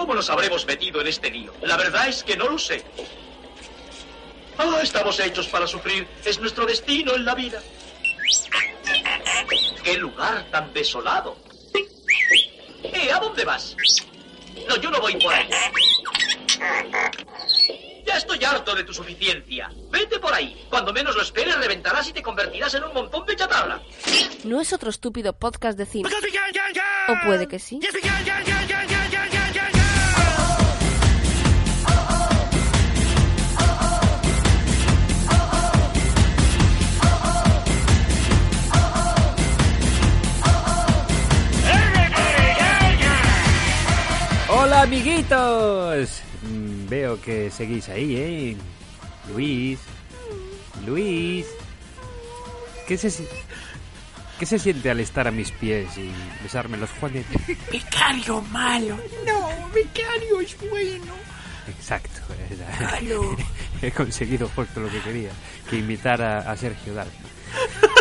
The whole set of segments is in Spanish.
¿Cómo nos habremos metido en este lío? La verdad es que no lo sé. Ah, estamos hechos para sufrir. Es nuestro destino en la vida. ¡Qué lugar tan desolado! ¿Eh? ¿A dónde vas? No, yo no voy por ahí. Ya estoy harto de tu suficiencia. Vete por ahí. Cuando menos lo esperes, reventarás y te convertirás en un montón de chatarra. ¿No es otro estúpido podcast de cine? ¿O puede que sí? Hola amiguitos. Mm, Veo que seguís ahí, ¿eh? Luis. Luis. ¿Qué se, ¿Qué se siente al estar a mis pies y besarme los juanetes? Becario malo. No, becario es bueno. Exacto. era- He conseguido justo lo que quería, que imitara a Sergio Dalma.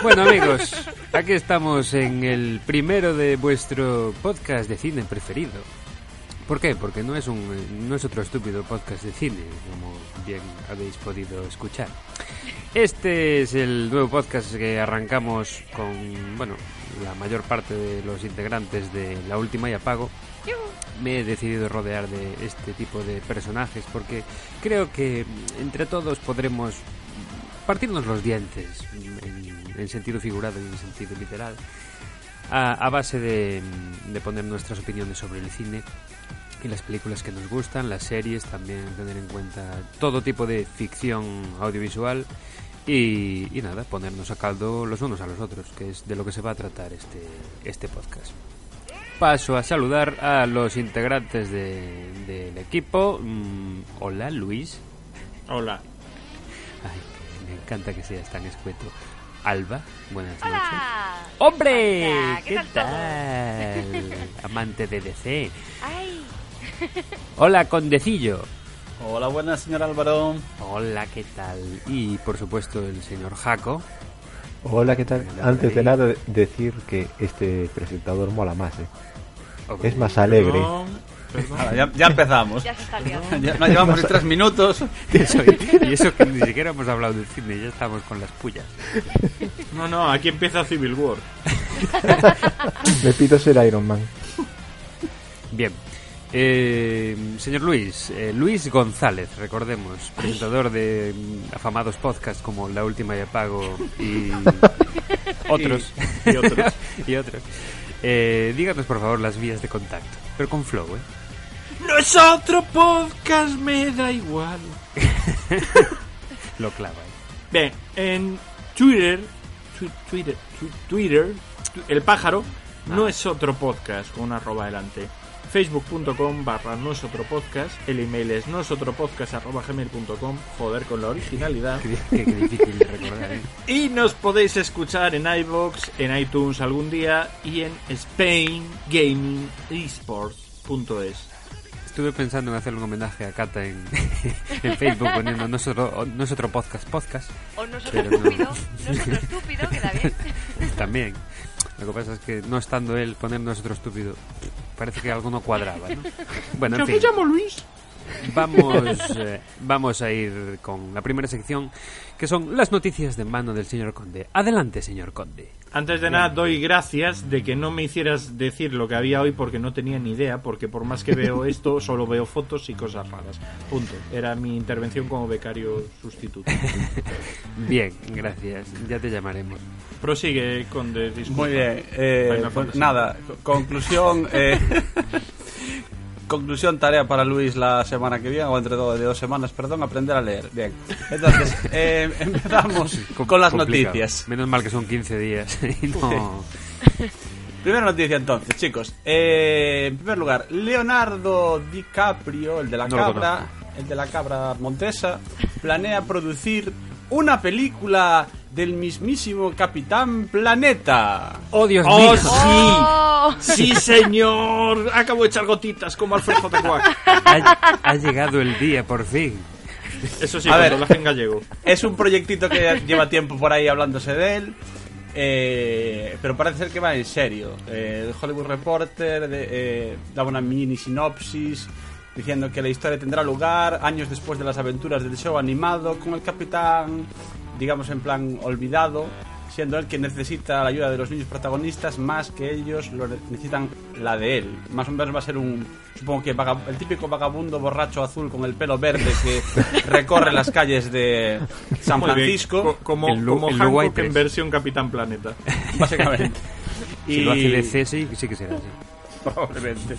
Bueno amigos, aquí estamos en el primero de vuestro podcast de cine preferido. ¿Por qué? Porque no es un no es otro estúpido podcast de cine, como bien habéis podido escuchar. Este es el nuevo podcast que arrancamos con, bueno, la mayor parte de los integrantes de La Última y Apago. Me he decidido rodear de este tipo de personajes porque creo que entre todos podremos partirnos los dientes en, en sentido figurado y en sentido literal a, a base de, de poner nuestras opiniones sobre el cine y las películas que nos gustan, las series, también tener en cuenta todo tipo de ficción audiovisual y, y nada, ponernos a caldo los unos a los otros, que es de lo que se va a tratar este, este podcast. Paso a saludar a los integrantes de- del equipo. Mm, hola, Luis. Hola. Ay, me encanta que seas tan escueto. Alba, buenas noches. Hola. ¡Hombre! Hola, ¿Qué, ¿qué tal tal? Amante de DC. Ay, Hola, Condecillo. Hola, buenas, señor Álvaro. Hola, ¿qué tal? Y por supuesto el señor Jaco. Hola, ¿qué tal? Hola, Antes de nada, decir que este presentador mola más, ¿eh? Es más alegre. Ahora, ya, ya empezamos. ya se está liando. Ya, no llevamos ni tres minutos. Eso, y y eso que ni siquiera hemos hablado del cine, ya estamos con las pullas. No, no, aquí empieza Civil War. Me pido ser Iron Man. Bien. Eh, señor Luis, eh, Luis González, recordemos, presentador de mm, afamados podcasts como La Última y Apago y otros. Y- y otros. y otros. Eh, díganos por favor las vías de contacto, pero con flow, ¿eh? No es otro podcast, me da igual. Lo clava, ¿eh? Bien, en Twitter, tu- Twitter, tu- Twitter, tu- el pájaro no es otro podcast con una arroba delante. Facebook.com barra no es otro podcast. El email es no es otro podcast arroba gmail.com. Joder con la originalidad. Qué, difícil de recordar, ¿eh? Y nos podéis escuchar en iBox, en iTunes algún día y en Spain Gaming Esports.es. Estuve pensando en hacer un homenaje a Cata en, en Facebook poniendo no es, otro, no es otro podcast, podcast. O no es otro Pero no. estúpido. No es otro estúpido, queda bien. También. Lo que pasa es que no estando él, poner no es otro estúpido, parece que algo no cuadraba, ¿no? Bueno, en Yo fin. me llamo Luis. Vamos, eh, vamos a ir con la primera sección, que son las noticias de mano del señor Conde. Adelante, señor Conde. Antes de nada, doy gracias de que no me hicieras decir lo que había hoy porque no tenía ni idea, porque por más que veo esto, solo veo fotos y cosas raras. Punto. Era mi intervención como becario sustituto. Bien, gracias. Ya te llamaremos. Prosigue, Conde, disculpa. Muy bien. eh, pues nada, co- conclusión. eh, conclusión, tarea para Luis la semana que viene, o entre dos, de dos semanas, perdón, aprender a leer. Bien. Entonces, eh, empezamos Com- con las complicado. noticias. Menos mal que son 15 días. y no... Primera noticia entonces, chicos. Eh, en primer lugar, Leonardo DiCaprio, el de la No cabra, el de la cabra montesa, planea producir una película del mismísimo Capitán Planeta. ¡Oh, Dios ¡Oh, mío! sí! Oh, ¡Sí, señor! Acabo de echar gotitas como Alfred J. Quack. Ha, ha llegado el día, por fin. Eso sí, A ver. en gallego. Es un proyectito que lleva tiempo por ahí hablándose de él. Eh, pero parece ser que va en serio. Eh, el Hollywood Reporter de- eh, daba una mini sinopsis diciendo que la historia tendrá lugar años después de las aventuras del show animado con el capitán, digamos en plan olvidado, siendo él quien necesita la ayuda de los niños protagonistas más que ellos lo ne- necesitan la de él. Más o menos va a ser un, supongo que vaga- el típico vagabundo borracho azul con el pelo verde que recorre las calles de San Francisco. co- como, como Hancock en versión Capitán Planeta. básicamente. Si lo hace DC, sí, sí que será así. probablemente.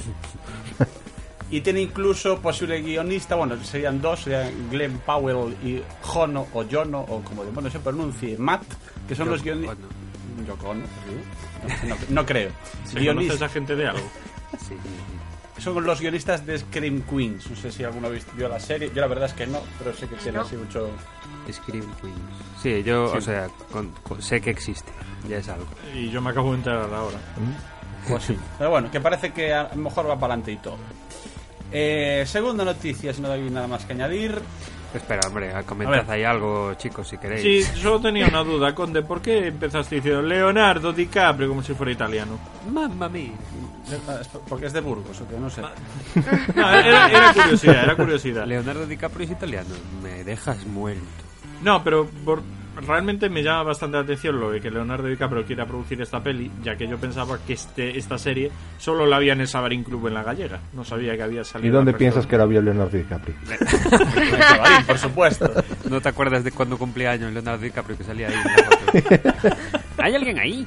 Y tiene incluso posible guionista, bueno, serían dos, serían Glenn Powell y Jono, o Jono, o como demonios se pronuncie, Matt, que son los guionistas... Ono. Yoko Ono, sí. no, no- no creo. ¿Se Guionista- conoce esa gente de algo? Sí. son los guionistas de Scream Queens. No sé si alguno visto la serie. Yo la verdad es que no, pero sé que tiene No. así mucho... Scream Queens. Sí, yo, o sea, con- con- sé que existe. Ya es algo. Y yo me acabo de enterar ahora. Pues sí. Pero bueno, que parece que a lo mejor va para adelante y todo. Eh, segunda noticia, si no hay nada más que añadir. Espera, hombre, A comentad ahí algo, chicos, si queréis. Sí, solo tenía una duda, Conde. ¿Por qué empezaste diciendo Leonardo DiCaprio como si fuera italiano? Mamma mía. Porque es de Burgos, o que no sé. No, era, era curiosidad, era curiosidad. Leonardo DiCaprio es italiano. Me dejas muerto. No, pero por- realmente me llama bastante la atención lo de que Leonardo DiCaprio quiera producir esta peli, ya que yo pensaba que este, esta serie solo la había en el Sabarín Club en la gallega. No sabía que había salido. ¿Y dónde piensas que la vio Leonardo DiCaprio? Sabarín, por supuesto. ¿No te acuerdas de cuando cumplía años Leonardo DiCaprio que salía ahí en la foto? ¿Hay alguien ahí?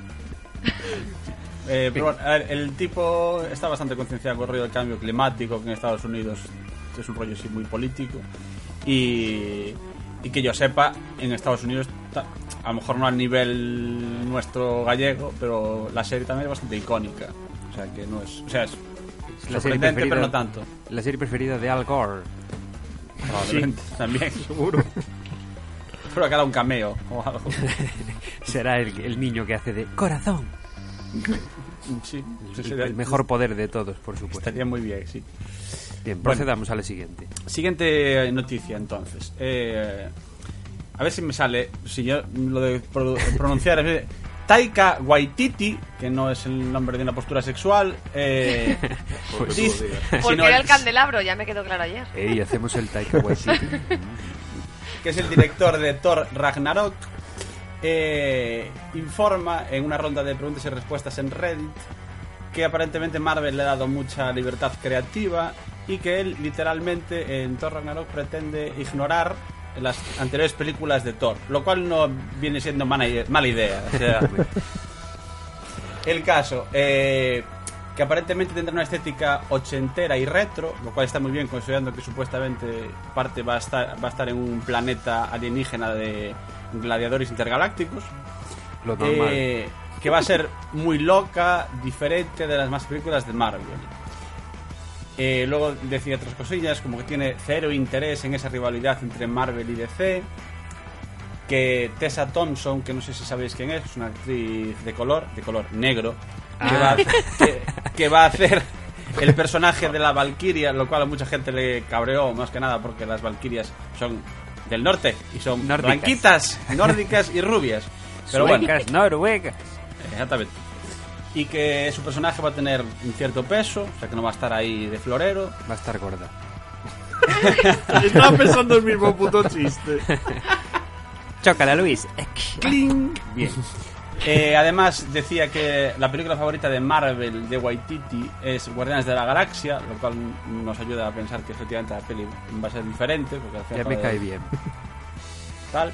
Eh, pero bueno, a ver, el tipo está bastante concienciado con el rollo del cambio climático, que en Estados Unidos es un rollo así muy político. Y, y que yo sepa, en Estados Unidos, a lo mejor no a nivel nuestro gallego, pero la serie también es bastante icónica. O sea, que no es. O sea, es La serie preferida- pero no tanto. La serie preferida de Al Gore. Probablemente, también. Seguro. Pero que haga un cameo o algo. Será el, el niño que hace de corazón. Sí, El, el mejor poder de todos, por supuesto. Estaría muy bien, sí. Bien, procedamos a la siguiente. Siguiente noticia, entonces. Eh, a ver si me sale. Si yo lo de pro- pronunciar. es- Taika Waititi, que no es el nombre de una postura sexual. Eh, Pues, dice- Porque no era el candelabro, ya me quedó claro ayer. Ey, hacemos el Taika Waititi. que es el director de Thor Ragnarok, eh, informa en una ronda de preguntas y respuestas en Reddit que aparentemente Marvel le ha dado mucha libertad creativa y que él literalmente en Thor Ragnarok pretende ignorar las anteriores películas de Thor, lo cual no viene siendo mala, ide- mala idea. o sea, el caso, eh, que aparentemente tendrá una estética ochentera y retro, lo cual está muy bien considerando que supuestamente parte va a estar, va a estar en un planeta alienígena de gladiadores intergalácticos. Lo normal. Eh, que va a ser muy loca, diferente de las más películas de Marvel. Eh, luego decía otras cosillas, como que tiene cero interés en esa rivalidad entre Marvel y DC. Que Tessa Thompson, que no sé si sabéis quién es, es una actriz de color, de color negro, que, Ah. va, a- que, que va a hacer el personaje de la Valkyria, lo cual a mucha gente le cabreó, más que nada porque las Valkyrias son del norte y son Nórdicas. blanquitas, nórdicas y rubias. Pero bueno, Suecas, noruegas. Exactamente. Y que su personaje va a tener un cierto peso, o sea que no va a estar ahí de florero. Va a estar gorda. Estaba pensando el mismo puto chiste. Chócala, Luis. ¡Cling! Bien. Eh, además decía que la película favorita de Marvel de Waititi es Guardianes de la Galaxia, lo cual nos ayuda a pensar que efectivamente la peli va a ser diferente. Porque al Ya final me joder, cae bien. Tal.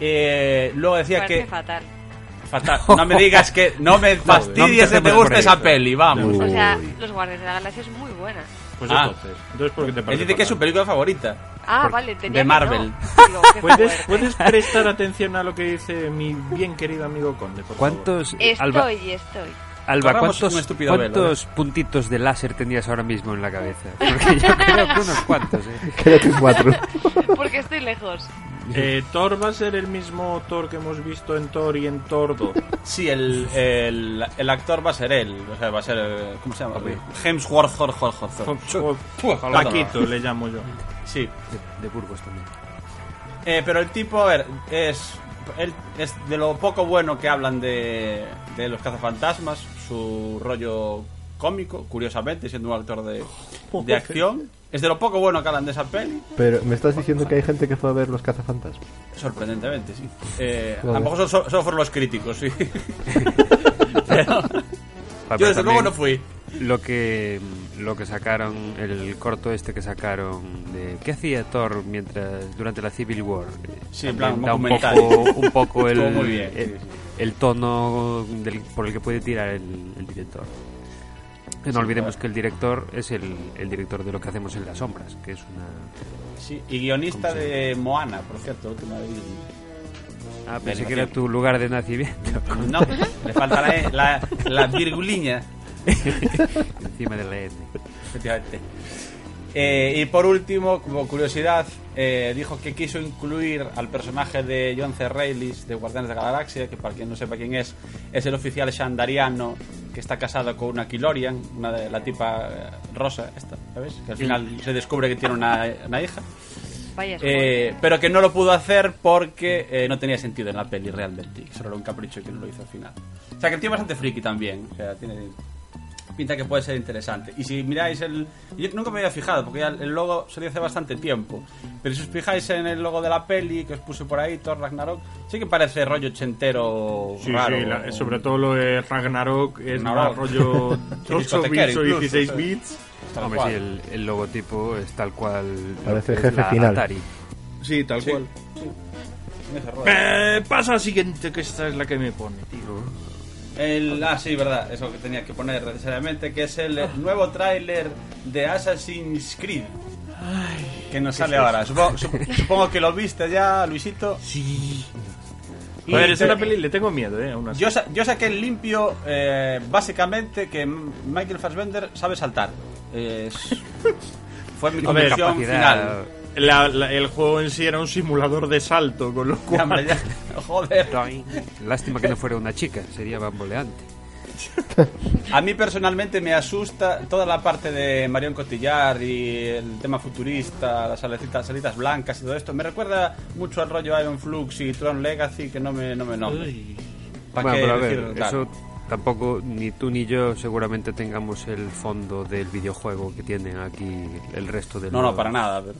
Eh, luego decía Parece que fatal. Fatal. No me digas que no me fastidies que te empecemos guste esa peli, vamos. O sea. Los Guardianes de la Galaxia es muy buena. Pues Ah. entonces. Entonces, ¿por qué te Él parece dice que es su película favorita. Ah, Por- vale, tenía de que Marvel. no. Digo, ¿Puedes. ¿Puedes prestar atención a lo que dice mi bien querido amigo Conde, por favor? ¿Cuántos, Estoy, Alba, estoy. Alba, ¿cuántos, estúpido velo, cuántos puntitos de láser tenías ahora mismo en la cabeza? Porque yo creo que unos cuantos, ¿eh? Quédate cuatro. Porque estoy lejos. Eh, ¿Thor va a ser el mismo Thor que hemos visto en Thor y en Tordo? Sí, el, el, el actor va a ser él. O sea, va a ser. eh, ¿Cómo se llama? Hemsworth, Hor, Hor, Hor, Hor. Paquito le llamo yo. Sí. De, de Burgos también. Eh, pero el tipo, a ver, es él es de lo poco bueno que hablan de, de los cazafantasmas, su rollo cómico, curiosamente, siendo un actor de, de acción. Es de lo poco bueno que hablan de esa peli, Pero me estás diciendo que hay gente que fue a ver los cazafantasmas. sorprendentemente, sí. Eh, a Joder. lo mejor solo, solo fueron los críticos, sí. Pero yo desde luego no fui. Lo que lo que sacaron, el corto este que sacaron de ¿qué hacía Thor mientras durante la Civil War? Sí, en plan da un poco, un poco el, Estuvo muy bien, sí, el, sí. El tono del- por el que puede tirar el, el director. Y no olvidemos que el director es el, el director de lo que hacemos en las sombras, que es una Sí, y guionista ¿Cómo se de Moana, por cierto, última vez. Ah, pensé que era tu lugar de nacimiento. No, le falta la, E, la, la virguliña. encima de la N. Efectivamente. Eh, y por último, como curiosidad, eh, dijo que quiso incluir al personaje de John C. Reilly de Guardianes de la Galaxia, que para quien no sepa quién es, es el oficial shandariano que está casado con una Kilorian, una de la tipa eh, rosa, esta, ¿sabes? Que al final se descubre que tiene una, una hija. Eh, pero que no lo pudo hacer porque eh, no tenía sentido en la peli realmente. Que solo era un capricho que no lo hizo al final. O sea que el tío es bastante friki también. O sea, tiene pinta que puede ser interesante. Y si miráis el. Yo nunca me había fijado porque ya el logo salió hace bastante tiempo. Pero si os fijáis en el logo de la peli que os puse por ahí, Thor Ragnarok, sí que parece rollo ochentero Sí, raro. sí, la- sobre todo lo de Ragnarok es más Ragnarok. rollo 8 Discotequero bits o incluso, 16 sí. bits. Hombre, sí, el, el logotipo es tal cual. Parece jefe la final. Atari. Sí, tal Sí, cual. sí. Eh, pasa al siguiente, que esta es la que me pone, tío. El, ah, sí, verdad, eso que tenía que poner necesariamente, que es el nuevo tráiler de Assassin's Creed. que nos sale ahora. Supongo, sup- supongo que lo viste ya, Luisito. Sí. Y Joder, es una peli, le tengo miedo, eh, aún así. Yo, sa- yo saqué el limpio, eh, básicamente, que Michael Fassbender sabe saltar. Es- fue mi A ver, convicción final. La- la- el juego en sí era un simulador de salto, con lo cual... ya. Joder. Lástima que no fuera una chica, sería bamboleante. A mí personalmente me asusta toda la parte de Marion Cotillard y el tema futurista, las salitas, salitas blancas y todo esto. Me recuerda mucho al rollo Iron Flux y Tron Legacy que no me, no me. ¿Para Bueno, qué pero a ver, decir, claro? eso tampoco ni tú ni yo seguramente tengamos el fondo del videojuego que tienen aquí el resto de No, los- no, para nada. pero-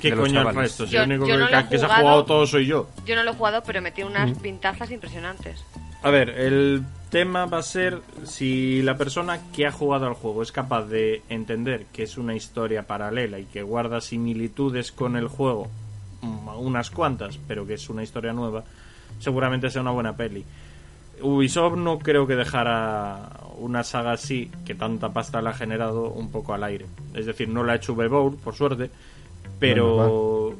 ¿Qué de los coño es chavales. esto? Si Yo- el único yo no que, se ha jugado. todo soy yo. Yo no lo he jugado, pero metí unas pintazas impresionantes. A ver, el tema va a ser si la persona que ha jugado al juego es capaz de entender que es una historia paralela y que guarda similitudes con el juego, mm, unas cuantas, pero que es una historia nueva, seguramente sea una buena peli. Ubisoft no creo que dejara una saga así, que tanta pasta le ha generado, un poco al aire. Es decir, no la ha hecho Bebour, por suerte, pero...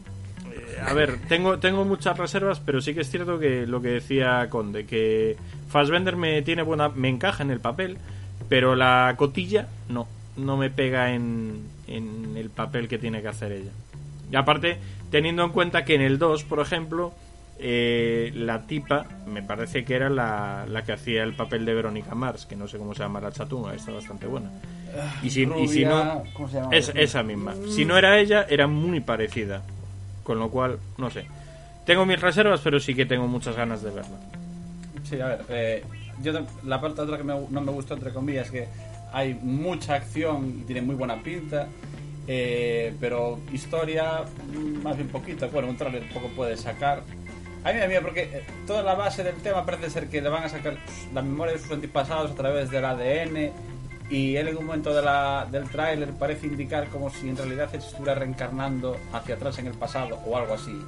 eh, A ver, tengo, tengo muchas reservas, pero sí que es cierto que lo que decía Conde, que Fassbender me tiene buena, me encaja en el papel, pero la cotilla no, no me pega en, en el papel que tiene que hacer ella. Y aparte, teniendo en cuenta que en el 2, por ejemplo, eh, la tipa me parece que era la, la que hacía el papel de Verónica Mars, que no sé cómo se llama la chatunga, está bastante buena. Y si, y si no, Rubia, ¿cómo se llama? es, esa misma. Si no era ella, era muy parecida. Con lo cual, no sé. Tengo mis reservas, pero sí que tengo muchas ganas de verla. Sí, a ver, eh, yo la parte otra que me- no me gustó, entre comillas, es que hay mucha acción y tiene muy buena pinta, eh, pero historia mm, más bien poquita. Bueno, un trailer poco puede sacar. A mí me da miedo porque eh, toda la base del tema parece ser que le van a sacar la memoria de sus antepasados a través del ADN y él en un momento de la, del tráiler parece indicar como si en realidad se estuviera reencarnando hacia atrás en el pasado o algo así.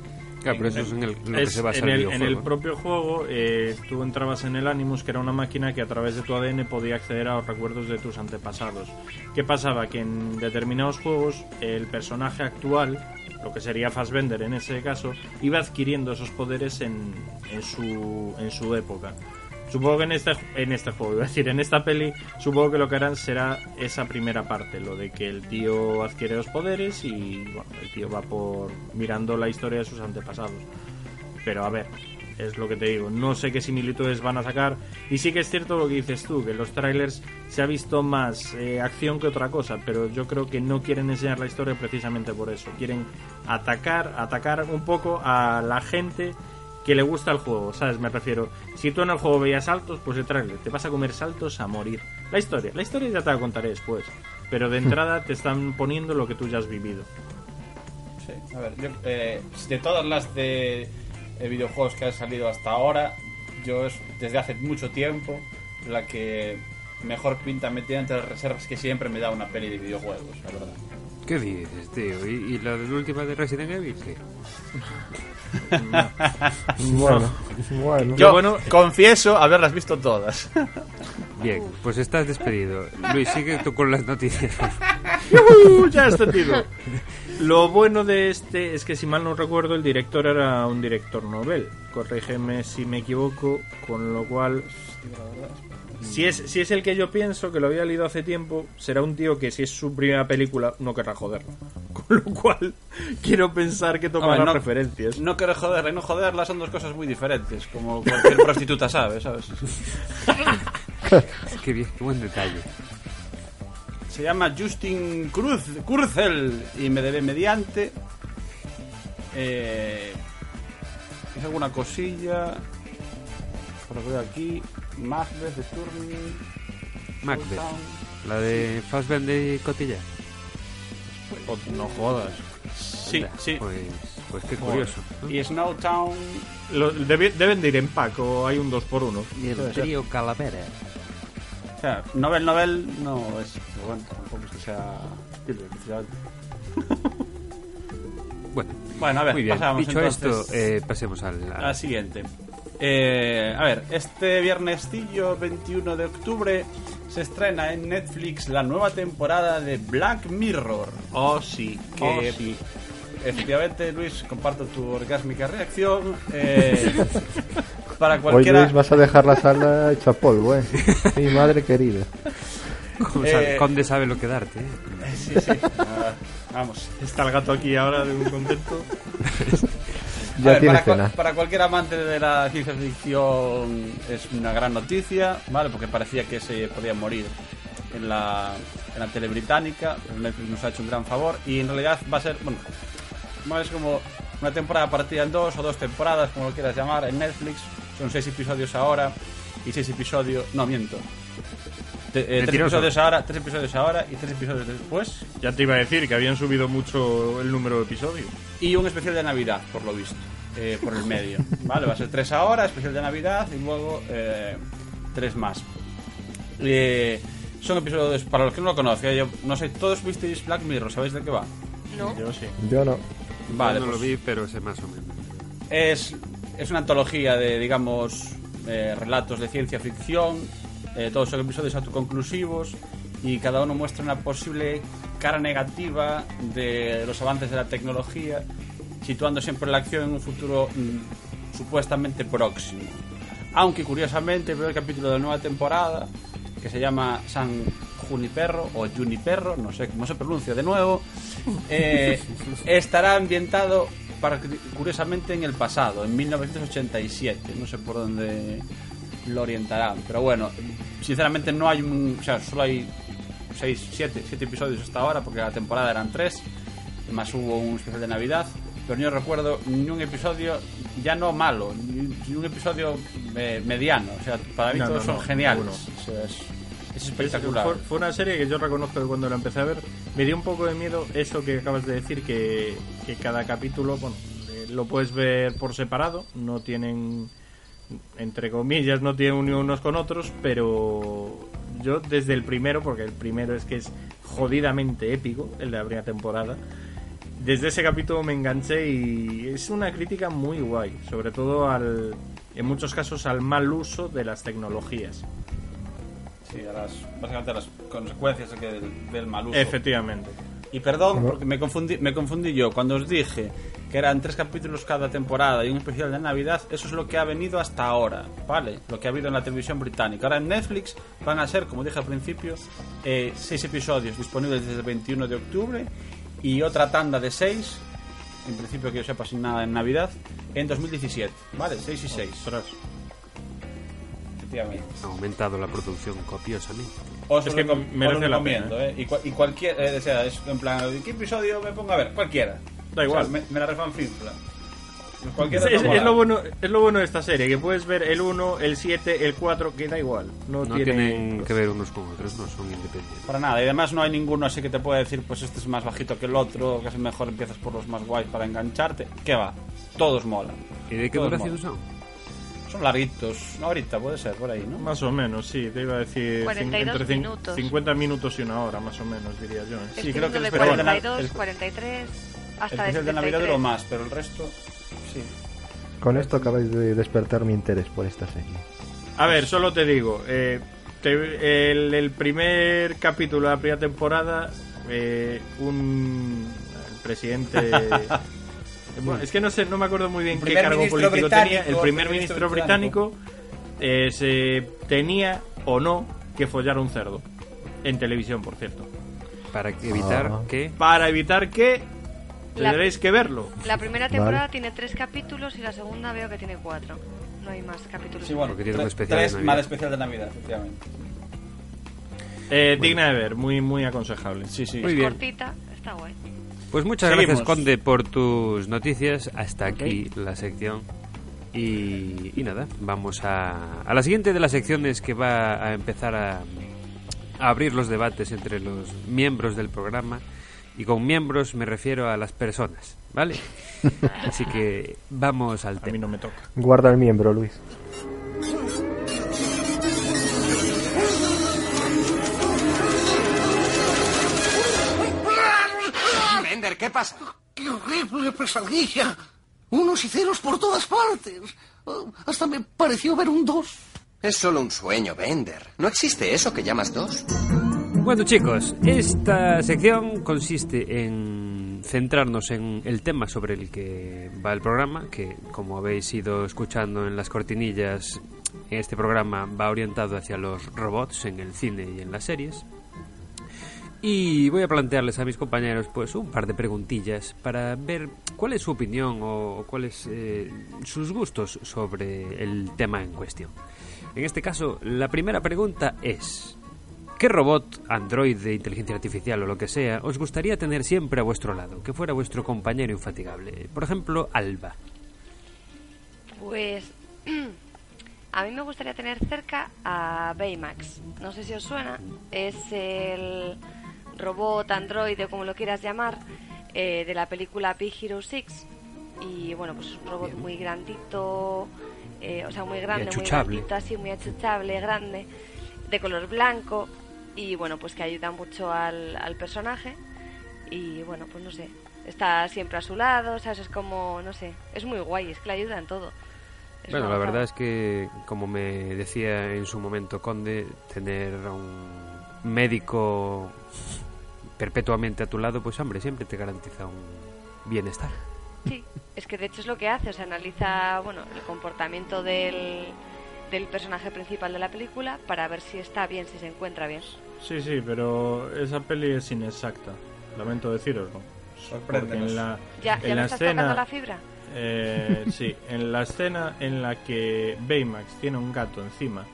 Claro, pero eso es en el, lo que Es se basa en, el el, en el propio juego, eh, tú entrabas en el Animus, que era una máquina que a través de tu ADN podía acceder a los recuerdos de tus antepasados. ¿Qué pasaba? Que en determinados juegos el personaje actual, lo que sería Fassbender en ese caso, iba adquiriendo esos poderes en, en, su, en su época. Supongo que en este, en este juego, iba a decir, en esta peli, supongo que lo que harán será esa primera parte, lo de que el tío adquiere los poderes y bueno, el tío va por mirando la historia de sus antepasados. Pero a ver, es lo que te digo, no sé qué similitudes van a sacar. Y sí que es cierto lo que dices tú, que en los trailers se ha visto más eh, acción que otra cosa, pero yo creo que no quieren enseñar la historia precisamente por eso. Quieren atacar, atacar un poco a la gente que le gusta el juego, ¿sabes? Me refiero. Si tú en el juego veías saltos, pues el trailer te vas a comer saltos a morir. La historia, la historia ya te la contaré después. Pero de entrada te están poniendo lo que tú ya has vivido. Sí, a ver, yo, eh, de todas las de eh, videojuegos que han salido hasta ahora, yo es, desde hace mucho tiempo la que mejor pinta metida entre las reservas que siempre me da una peli de videojuegos, la verdad. ¿Qué dices, tío? ¿Y, y la de la última de Resident Evil? Sí. Bueno, bueno. Yo bueno, confieso haberlas visto todas. Bien, pues estás despedido. Luis, sigue tú con las noticias. Ya has entendido. Lo bueno de este es que, si mal no recuerdo, el director era un director novel. Corrígeme si me equivoco, con lo cual. Si es, si es el que yo pienso, que lo había leído hace tiempo, será un tío que, si es su primera película, no querrá joderlo. Con lo cual, quiero pensar que tomará no- referencias. No quiero joderla y no joderla son dos cosas muy diferentes, como cualquier prostituta sabe, ¿sabes? Qué bien, qué buen detalle. Se llama Justin Cruz, Kurzel y me debe mediante. Eh, ¿Es alguna cosilla? Por lo que veo aquí. Macbeth de Turning. Macbeth. La de Fassbender y Cotilla. Oh, no jodas. Sí, Anda, sí. Pues, pues qué curioso. ¿no? Y Snowtown. Lo- debi- deben de ir en pack o hay un 2x1. Y el trío Calavera. O sea, novel, novel no es. Pero bueno, tampoco es que sea. Bueno, Bueno, a ver, muy bien. pasamos Dicho entonces esto, eh, pasemos al... a la siguiente. Eh, a ver, este viernestillo 21 de octubre se estrena en Netflix la nueva temporada de Black Mirror. Oh, sí. Que Oh, sí. Efectivamente, Luis, comparto tu orgásmica reacción. eh, para Hoy. Luis vas a dejar la sala hecha polvo, eh. Mi madre querida. Conde Eh, sabe- Conde sabe lo que darte. ¿eh? Sí, sí. Ah, vamos. Está el gato aquí ahora de un contento. A Ya ver, tiene para, para cualquier amante de la ciencia ficción es una gran noticia, ¿vale? Porque parecía que se podía morir en la, en la tele británica, Netflix nos ha hecho un gran favor y en realidad va a ser, bueno, no es como una temporada partida en dos o dos temporadas, como lo quieras llamar, en Netflix. Son seis episodios ahora y seis episodios, no miento. Te- eh, tres episodios ahora, tres episodios ahora y tres episodios después Ya te iba a decir que habían subido mucho el número de episodios. y un especial de Navidad, por lo visto, eh, por el medio. Vale, va a ser tres ahora, especial de Navidad y luego eh, tres más. Eh, son episodios, para los que no lo conozcan, yo no sé, todos visteis Black Mirror, ¿sabéis de qué va? No. Yo sí. Yo no. Vale, no pues lo vi, pero sé más o menos. es, es una antología de, digamos, eh, relatos de ciencia ficción. eh, todos son episodios autoconclusivos y cada uno muestra una posible cara negativa de los avances de la tecnología, situando siempre la acción en un futuro mm, supuestamente próximo. Aunque curiosamente, el primer capítulo de la nueva temporada, que se llama San Juniperro o Juniperro, no sé cómo se pronuncia de nuevo, eh, estará ambientado para- curiosamente en el pasado, en 1987. No sé por dónde lo orientarán, pero bueno, sinceramente no hay un. O sea, solo hay 6, 7, 7 episodios hasta ahora, porque la temporada eran 3, más hubo un especial de Navidad. Pero no recuerdo ni un episodio, ya no malo, ni, un episodio eh, mediano. O sea, para mí No, todos no, son no, geniales. ninguno. O sea, es, es Es- espectacular. Fue, fue una serie que yo reconozco que cuando la empecé a ver me dio un poco de miedo eso que acabas de decir, que, que cada capítulo, bueno, eh, lo puedes ver por separado, no tienen, entre comillas, no tienen unión unos con otros, pero yo desde el primero, porque el primero es que es jodidamente épico, el de la primera temporada, desde ese capítulo me enganché y es una crítica muy guay, sobre todo al, en muchos casos al mal uso de las tecnologías. Sí, a las, básicamente a las consecuencias que del, del mal uso. Efectivamente. Y perdón, porque me confundí, me confundí yo. Cuando os dije que eran tres capítulos cada temporada y un especial de Navidad, eso es lo que ha venido hasta ahora, ¿vale? Lo que ha habido en la televisión británica. Ahora en Netflix van a ser, como dije al principio, eh, seis episodios disponibles desde el 21 de octubre y otra tanda de seis, en principio que yo sepa sin nada en Navidad, en 2017, ¿vale? Seis y seis. Efectivamente. Ha aumentado la producción copiosamente. Os Es lo que recom- merece lo la recomiendo, ¿eh? Y, cua- y cualquier, eh, o sea, es en plan, ¿qué episodio me pongo a ver? Cualquiera. Da igual. O sea, me, me la refanfinfla. Cualquier Es, es- es lo bueno, es lo bueno de esta serie, que puedes ver el 1, el 7, el 4, que da igual. No, No tiene- tienen que ver unos con otros, no son independientes. Para nada, y además no hay ninguno así que te pueda decir, pues este es más bajito que el otro, que es mejor empiezas por los más guays para engancharte. ¿Qué va? Todos molan. ¿Y de qué Todos duración molan. son? Son larguitos. Una horita puede ser, por ahí, ¿no? Más o menos, sí, te iba a decir cin- 42 entre minutos. 50 minutos y una hora, más o menos, diría yo. ¿eh? Sí, Estoy creo que el de especial de Nav- 42, el- 43, El hasta especial de Navidad 73. duró más, pero el resto, sí. Con esto acabáis de despertar mi interés por esta serie. A ver, solo te digo, eh, te- el, el primer capítulo de la primera temporada, eh, un el presidente... Bueno, es que no sé, no me acuerdo muy bien qué cargo político tenía. El primer ministro británico eh, se tenía o no que follar un cerdo. En televisión, por cierto. Para evitar Ah. que... Para evitar que La- tendréis que verlo. La primera temporada Vale. tiene tres capítulos y la segunda veo que tiene cuatro. No hay más capítulos. Sí, bueno, Porque tiene un especial de tres Navidad. más especial de Navidad, efectivamente. Eh, Digna de ver, muy muy aconsejable. Sí, sí. Muy Es bien. cortita, está guay. Pues muchas Seguimos. gracias, Conde, por tus noticias. Hasta aquí la sección. Y, y nada, vamos a, a la siguiente de las secciones que va a empezar a, a abrir los debates entre los miembros del programa. Y con miembros me refiero a las personas, ¿vale? Así que vamos al A mí tema. no me toca. Guarda el miembro, Luis. Bender, ¿qué pasa? ¡Qué horrible pesadilla! Unos y ceros por todas partes. Oh, Hasta me pareció ver un dos. Es solo un sueño, Bender. No existe eso que llamas dos. Bueno chicos, esta sección consiste en centrarnos en el tema sobre el que va el programa, que como habéis ido escuchando en las cortinillas, este programa va orientado hacia los robots en el cine y en las series. Y voy a plantearles a mis compañeros pues un par de preguntillas para ver cuál es su opinión o cuáles eh, sus gustos sobre el tema en cuestión. En este caso, la primera pregunta es ¿Qué robot, android de inteligencia artificial o lo que sea, os gustaría tener siempre a vuestro lado? Que fuera vuestro compañero infatigable. Por ejemplo, Alba. Pues a mí me gustaría tener cerca a Baymax. No sé si os suena. Es el robot, androide, como lo quieras llamar, eh, de la película Big Hero 6. Y bueno, pues es un robot muy grandito, eh, o sea, muy grande, muy grandito, así, muy achuchable, grande, de color blanco. Y bueno, pues que ayuda mucho al, al personaje. Y bueno, pues no sé, está siempre a su lado, ¿sabes? Es como, no sé, es muy guay, es que le ayuda en todo. Es Bueno, la verdad es que, como me decía en su momento Conde, tener a un médico perpetuamente a tu lado, pues hombre, siempre te garantiza un bienestar. Sí, es que de hecho es lo que hace, o sea, analiza, bueno, el comportamiento del, del personaje principal de la película para ver si está bien, si se encuentra bien. Sí, sí, pero esa peli es inexacta. Lamento deciroslo. Porque en la, ¿Ya, en ya me la estás tocando escena, la fibra? eh, sí, en la escena en la que Baymax tiene un gato encima,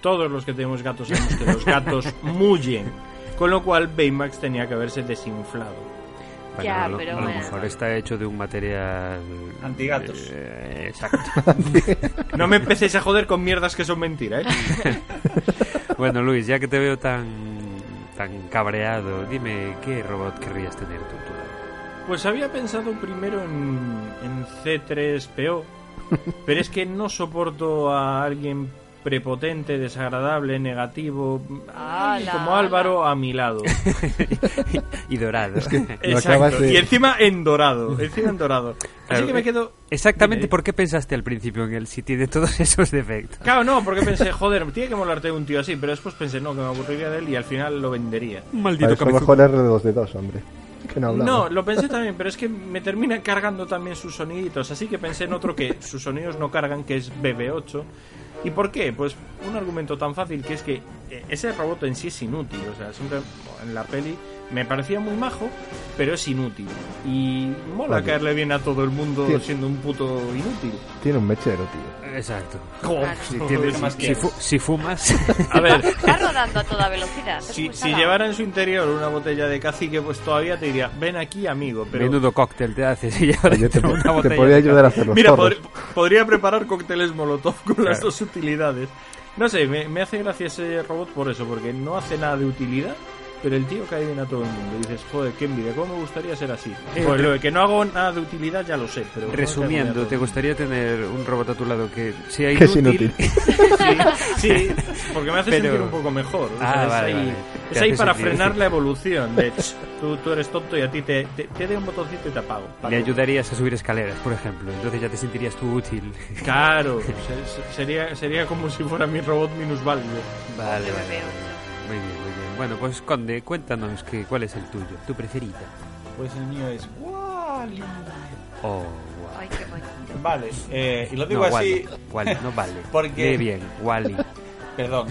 todos los que tenemos gatos sabemos que los gatos mullen, con lo cual Baymax tenía que haberse desinflado. Bueno, Ya, a lo, pero a lo bueno. mejor está hecho de un material... Antigatos. eh, exacto. No me empecéis a joder con mierdas que son mentira, ¿eh? bueno, Luis, ya que te veo tan, tan cabreado, dime, ¿qué robot querrías tener tú lado? Pues había pensado primero en, en C3PO, pero es que no soporto a alguien prepotente, desagradable, negativo, Ala, como Álvaro a mi lado. y dorado. Exacto. de- Y encima en dorado, encima en dorado. Así Claro, que me eh, quedo... Exactamente, Dime. ¿por qué pensaste al principio en él si tiene todos esos defectos? Claro, no, porque pensé, joder, tiene que molarte un tío así, pero después pensé, no, que me aburriría de él y al final lo vendería. Maldito eso mejor R2 de 2, hombre. Que no hablaba. No, lo pensé también, pero es que me termina cargando también sus soniditos, así que pensé en otro que sus sonidos no cargan, que es BB8. ¿Y por qué? Pues un argumento tan fácil que es que eh, ese robot en sí es inútil. O sea, siempre en la peli me parecía muy majo, pero es inútil. Y mola Oye. caerle bien a todo el mundo siendo un puto inútil. Tiene un mechero, tío. Exacto. Si, tienes- ¿qué más si, fu- si fumas, A ver, Está rodando a toda velocidad. si, si llevara en su interior una botella de cacique, pues todavía te diría, ven aquí, amigo. Pero menudo cóctel te haces y ahora Oye, te, una te botella podría de ayudar a café. hacer los Mira, podr- podría preparar cócteles molotov con las Claro. dos utilidades. No sé, me, me hace gracia ese robot por eso, porque no hace nada de utilidad, pero el tío cae bien a todo el mundo. Y dices, joder, qué envidia, ¿cómo me gustaría ser así? Eh, Pues lo de que no hago nada de utilidad ya lo sé, pero... Resumiendo, ¿te gustaría tener un robot a tu lado que sea Que es inútil? Sí, sí, porque me hace Pero- sentir un poco mejor. O Ah, es vale, ahí, vale. es Te ahí hace para sentir- frenar la evolución. De, "Ch, tú, tú eres tonto y a ti te, te, te doy un botoncito y te apago. Le ayudarías a subir escaleras, por ejemplo. Entonces ya te sentirías tú útil. Claro, se- se- sería, sería como si fuera mi robot minusválido. Vale, Yo me vale. veo. Muy bien, muy bien. Bueno, pues Conde, cuéntanos que, cuál es el tuyo, tu preferida. Pues el mío es Wally. Oh, wow. Ay, qué bonito. Vale, eh, y lo digo no, así, Wally, Wally, no vale. Porque- Lee bien, Wally. perdón.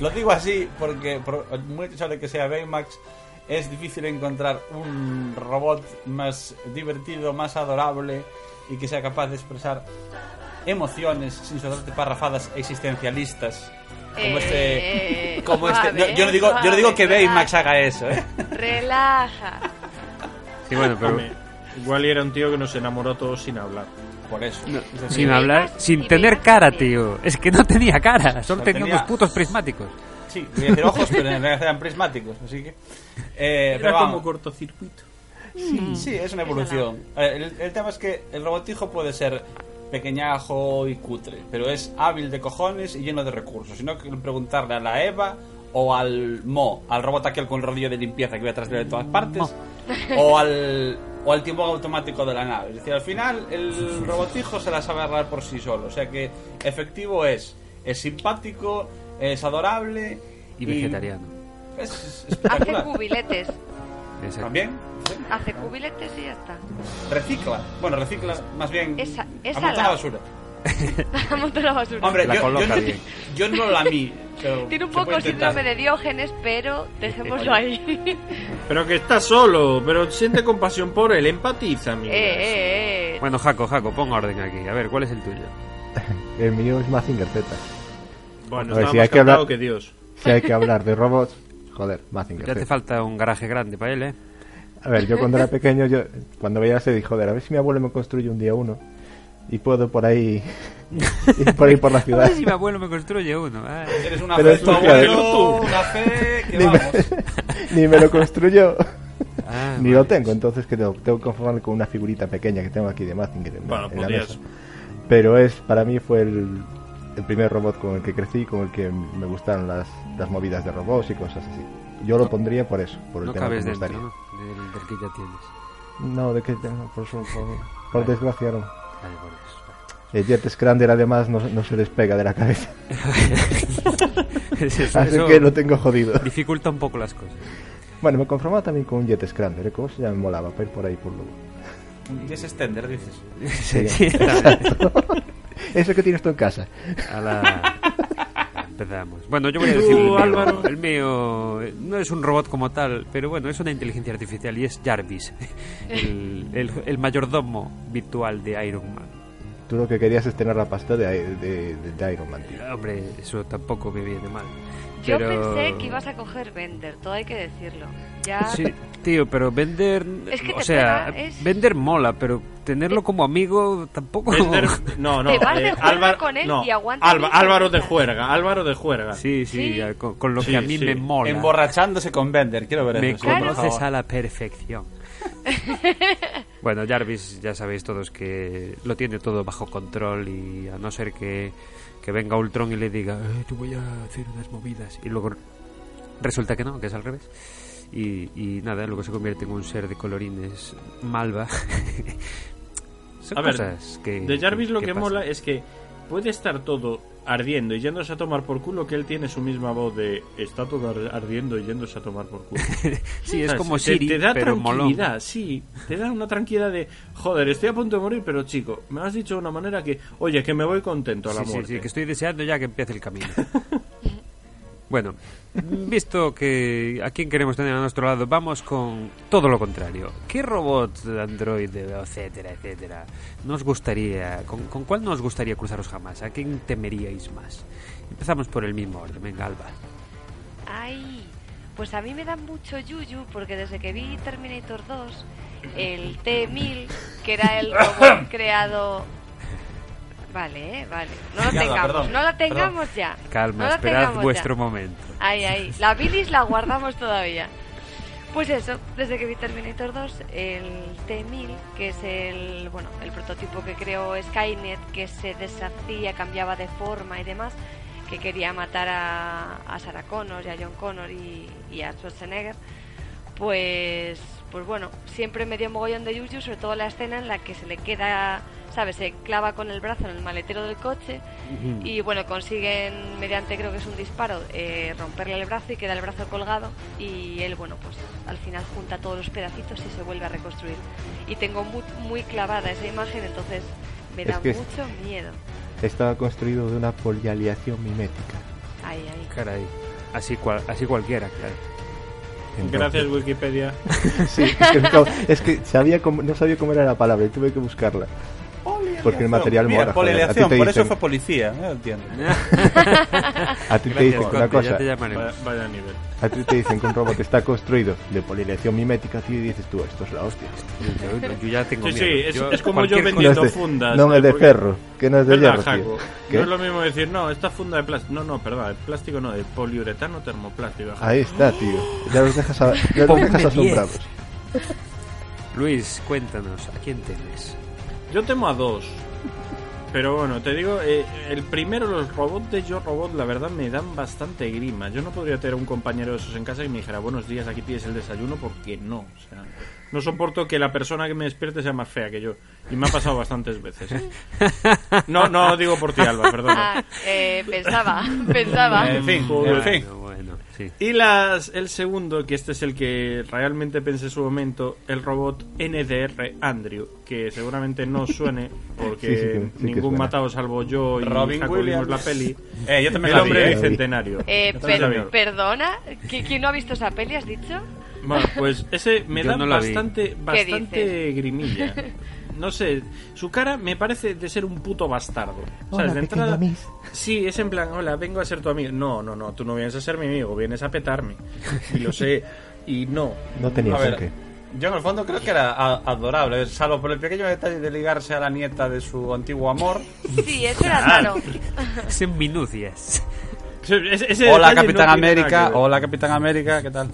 Lo digo así porque por muy de que sea Baymax es difícil encontrar un robot más divertido, más adorable y que sea capaz de expresar emociones sin solamente parrafadas existencialistas como Eh, este como este suave, no, yo no digo yo no digo que Baymax haga eso ¿eh? Relaja. Sí, bueno, pero Hombre, Wally era un tío que nos enamoró todos sin hablar. por eso no, Es decir, sin hablar, Baymax- sin tener Baymax cara, tío. Es que no tenía cara, solo tenía tenía- unos putos prismáticos. sí voy a decir ojos pero en realidad eran prismáticos así que eh, Era pero como cortocircuito. Sí, sí, es una evolución. Eh, El, el tema es que el robotijo puede ser pequeñajo y cutre, pero es hábil de cojones y lleno de recursos. Si no, que preguntarle a la Eva o al Mo, al robot aquel con el rodillo de limpieza que voy atrás de él de todas partes, o al, o al tiempo automático de la nave. Es decir, al final el robotijo se la sabe arreglar por sí solo. O sea que efectivo es, es simpático, es adorable Y vegetariano. Es, es Hace cubiletes. Exacto. También, sí. Hace cubiletes y ya está. Recicla. Bueno, recicla más bien. Esa- esa la- la basura. Monta la basura. Hombre, La yo, yo bien. yo no la mí. pero Tiene un poco síndrome de Diógenes, pero dejémoslo ahí. Pero que está solo, pero siente compasión por él, empatiza, eh, amigo. eh, eh. Bueno, Jaco, Jaco, pon orden aquí. A ver, ¿cuál es el tuyo? El mío es Mazinger Z. Bueno, ver, si más hay que hablar- que Dios. Si hay que hablar de robots, joder, Mazinger Ya te falta un garaje grande para él, ¿eh? A ver, yo cuando era pequeño, yo cuando veía la serie, joder, a ver si mi abuelo me construye un día uno y puedo por ahí ir por ahí por la A ciudad. ver si mi abuelo me construye uno. Ah. Eres una Pero fe, tu abuelo, una fe, que Ni me, vamos. ni me lo construyó. Ah, Ni vale. lo tengo, entonces que tengo, tengo que conformarme con una figurita pequeña que tengo aquí de Mazinger en, Bueno, en la mesa. Pero es, para mí fue el, el primer robot con el que crecí, con el que me gustaron las, las movidas de robots y cosas así. Yo lo pondría por eso, por el No tema cabes que me dentro, gustaría. ¿no? Del, del que ya tienes. No, de que no, por, su- por, por desgracia no. Vale, por eso. El Jet Scrander además no, no se despega de la cabeza. Eso- Así eso que lo tengo jodido. dificulta un poco las cosas. Bueno, me conformaba también con un Jet Scrander, ¿eh? ¿Cómo se llama? Me molaba para ir por ahí por lo... Un Jess Extender, dices. Sí, sí. Eso que tienes tú en casa. A la- Empezamos. Bueno, yo voy a ¿Tú, decir el mío. Álvaro? El mío no es un robot como tal, pero bueno, es una inteligencia artificial y es Jarvis, el, el, el mayordomo virtual de Iron Man. Tú lo que querías es tener la pasta de, de, de- de Iron Man, tío. Hombre, eso tampoco me viene mal. Yo Pero- pensé que ibas a coger Bender, todo hay que decirlo. Ya. Sí, tío, pero vender. Es que o sea, pega, es- vender mola, pero tenerlo como amigo tampoco. No, no. Te vas de eh, juerga Álvaro, con él no, y aguanta Alba- Álvaro de juerga, Álvaro de juerga. Sí, sí, Sí. ya, con, con lo Sí, que a mí sí. me mola. Emborrachándose con Bender, quiero ver Me eso. conoces a la perfección. bueno, Jarvis, ya sabéis todos que lo tiene todo bajo control y a no ser que, que venga Ultron y le diga, "Eh, yo voy a hacer unas movidas. Y luego resulta que no, que es al revés. Y, y nada, luego se convierte en un ser de colorines malva. Son A ver, cosas que. De Jarvis lo que, pasan. mola es que puede estar todo ardiendo y yéndose a tomar por culo que él tiene su misma voz de está todo ar- ardiendo y yéndose a tomar por culo. Sí, es ¿Sabes? como Te- Siri, te, da pero molón. tranquilidad, sí, te da una tranquilidad de joder, estoy a punto de morir, pero chico, me has dicho de una manera que, oye, que me voy contento a la Sí, sí, que estoy deseando ya que empiece el camino. Bueno, visto que a quién queremos tener a nuestro lado, vamos con todo lo contrario. ¿Qué robot, Android, etcétera, etcétera, nos gustaría, con, con cuál nos gustaría cruzaros jamás? ¿A quién temeríais más? Empezamos por el mismo orden, venga, Alba. Ay, pues a mí me da mucho yuyu porque desde que vi Terminator 2, el T-1000, que era el robot creado... Vale, eh, vale. No lo Ya, tengamos, perdón, no lo tengamos ya. Calma, No lo esperad tengamos vuestro ya. momento. Ahí, ahí. La bilis la guardamos todavía. Pues eso, desde que vi Terminator 2, el T-1000, que es el, bueno, el prototipo que creó Skynet, que se deshacía, cambiaba de forma y demás, que quería matar a, a Sarah Connor y a John Connor y, y a Schwarzenegger, pues, pues bueno, siempre me dio mogollón de yuyu, sobre todo la escena en la que se le queda, ¿sabes? Se clava con el brazo en el maletero del coche y bueno, consiguen mediante creo que es un disparo eh, romperle el brazo y queda el brazo colgado y él, bueno, pues al final junta todos los pedacitos y se vuelve a reconstruir. Y tengo muy, muy clavada esa imagen, entonces me Es da mucho miedo. Estaba construido de una polialiación mimética. Ay, ay. Caray, así, cual, así cualquiera, claro. Entonces- Gracias, Wikipedia. Sí, es que, no, es que sabía cómo- no sabía cómo era la palabra y tuve que buscarla. Porque el material Mira, mola. joder. A ti polialiación, te por eso fue policía, no entiendo. A ti te dicen una cosa. Vaya, vaya nivel. A ti te dicen que un robot está construido de polialiación mimética, tío, y dices tú, esto es la hostia. Yo, yo ya tengo Sí, sí, miedo. es, Yo- es como yo vendiendo No es de- fundas. no eh, es de porque- ferro, que no es de ¿Verdad, hierro, tío. Jaco? ¿Qué? No es lo mismo decir, no, esta funda de plástico. No, no, perdón, de plástico no, de poliuretano termoplástico. Ahí está, tío. Ya los dejas, a- ya los Ponme dejas 10. asombrados. Luis, cuéntanos, ¿a quién temes? Yo temo a dos. Pero bueno, te digo, eh, el primero, los robots de Yo Robot, la verdad me dan bastante grima. Yo no podría tener un compañero de esos en casa que me dijera, buenos días, aquí tienes el desayuno, porque no. O sea, no soporto que la persona que me despierte sea más fea que yo. Y me ha pasado bastantes veces. ¿eh? No, no digo por ti, Alba, perdona. Ah, eh, pensaba, pensaba. En fin, Joder. en fin. Sí. Y las, el segundo, que este es el que realmente pensé en su momento, el robot NDR Andrew, que seguramente no suene porque Sí, sí ningún matado salvo yo y Robin Williams. vimos la peli. Eh, yo también el la vi, hombre eh. bicentenario. Eh, per- perdona, ¿qui- ¿quién no ha visto esa peli, has dicho? Bueno, pues ese me Yo da no bastante, bastante grimilla. No sé, su cara me parece de ser un puto bastardo. Hola, ¿Sabes? De entrada, sí, es en plan, hola, vengo a ser tu amigo. No, no, no, tú no vienes a ser mi amigo, vienes a petarme. Y lo sé, y no. No tenía qué. yo en el fondo creo que era adorable, salvo por el pequeño detalle de ligarse a la nieta de su antiguo amor. Sí, eso era raro. Es en minucias. Ese- ese Hola no Capitán nada América, hola Capitán América, ¿qué tal?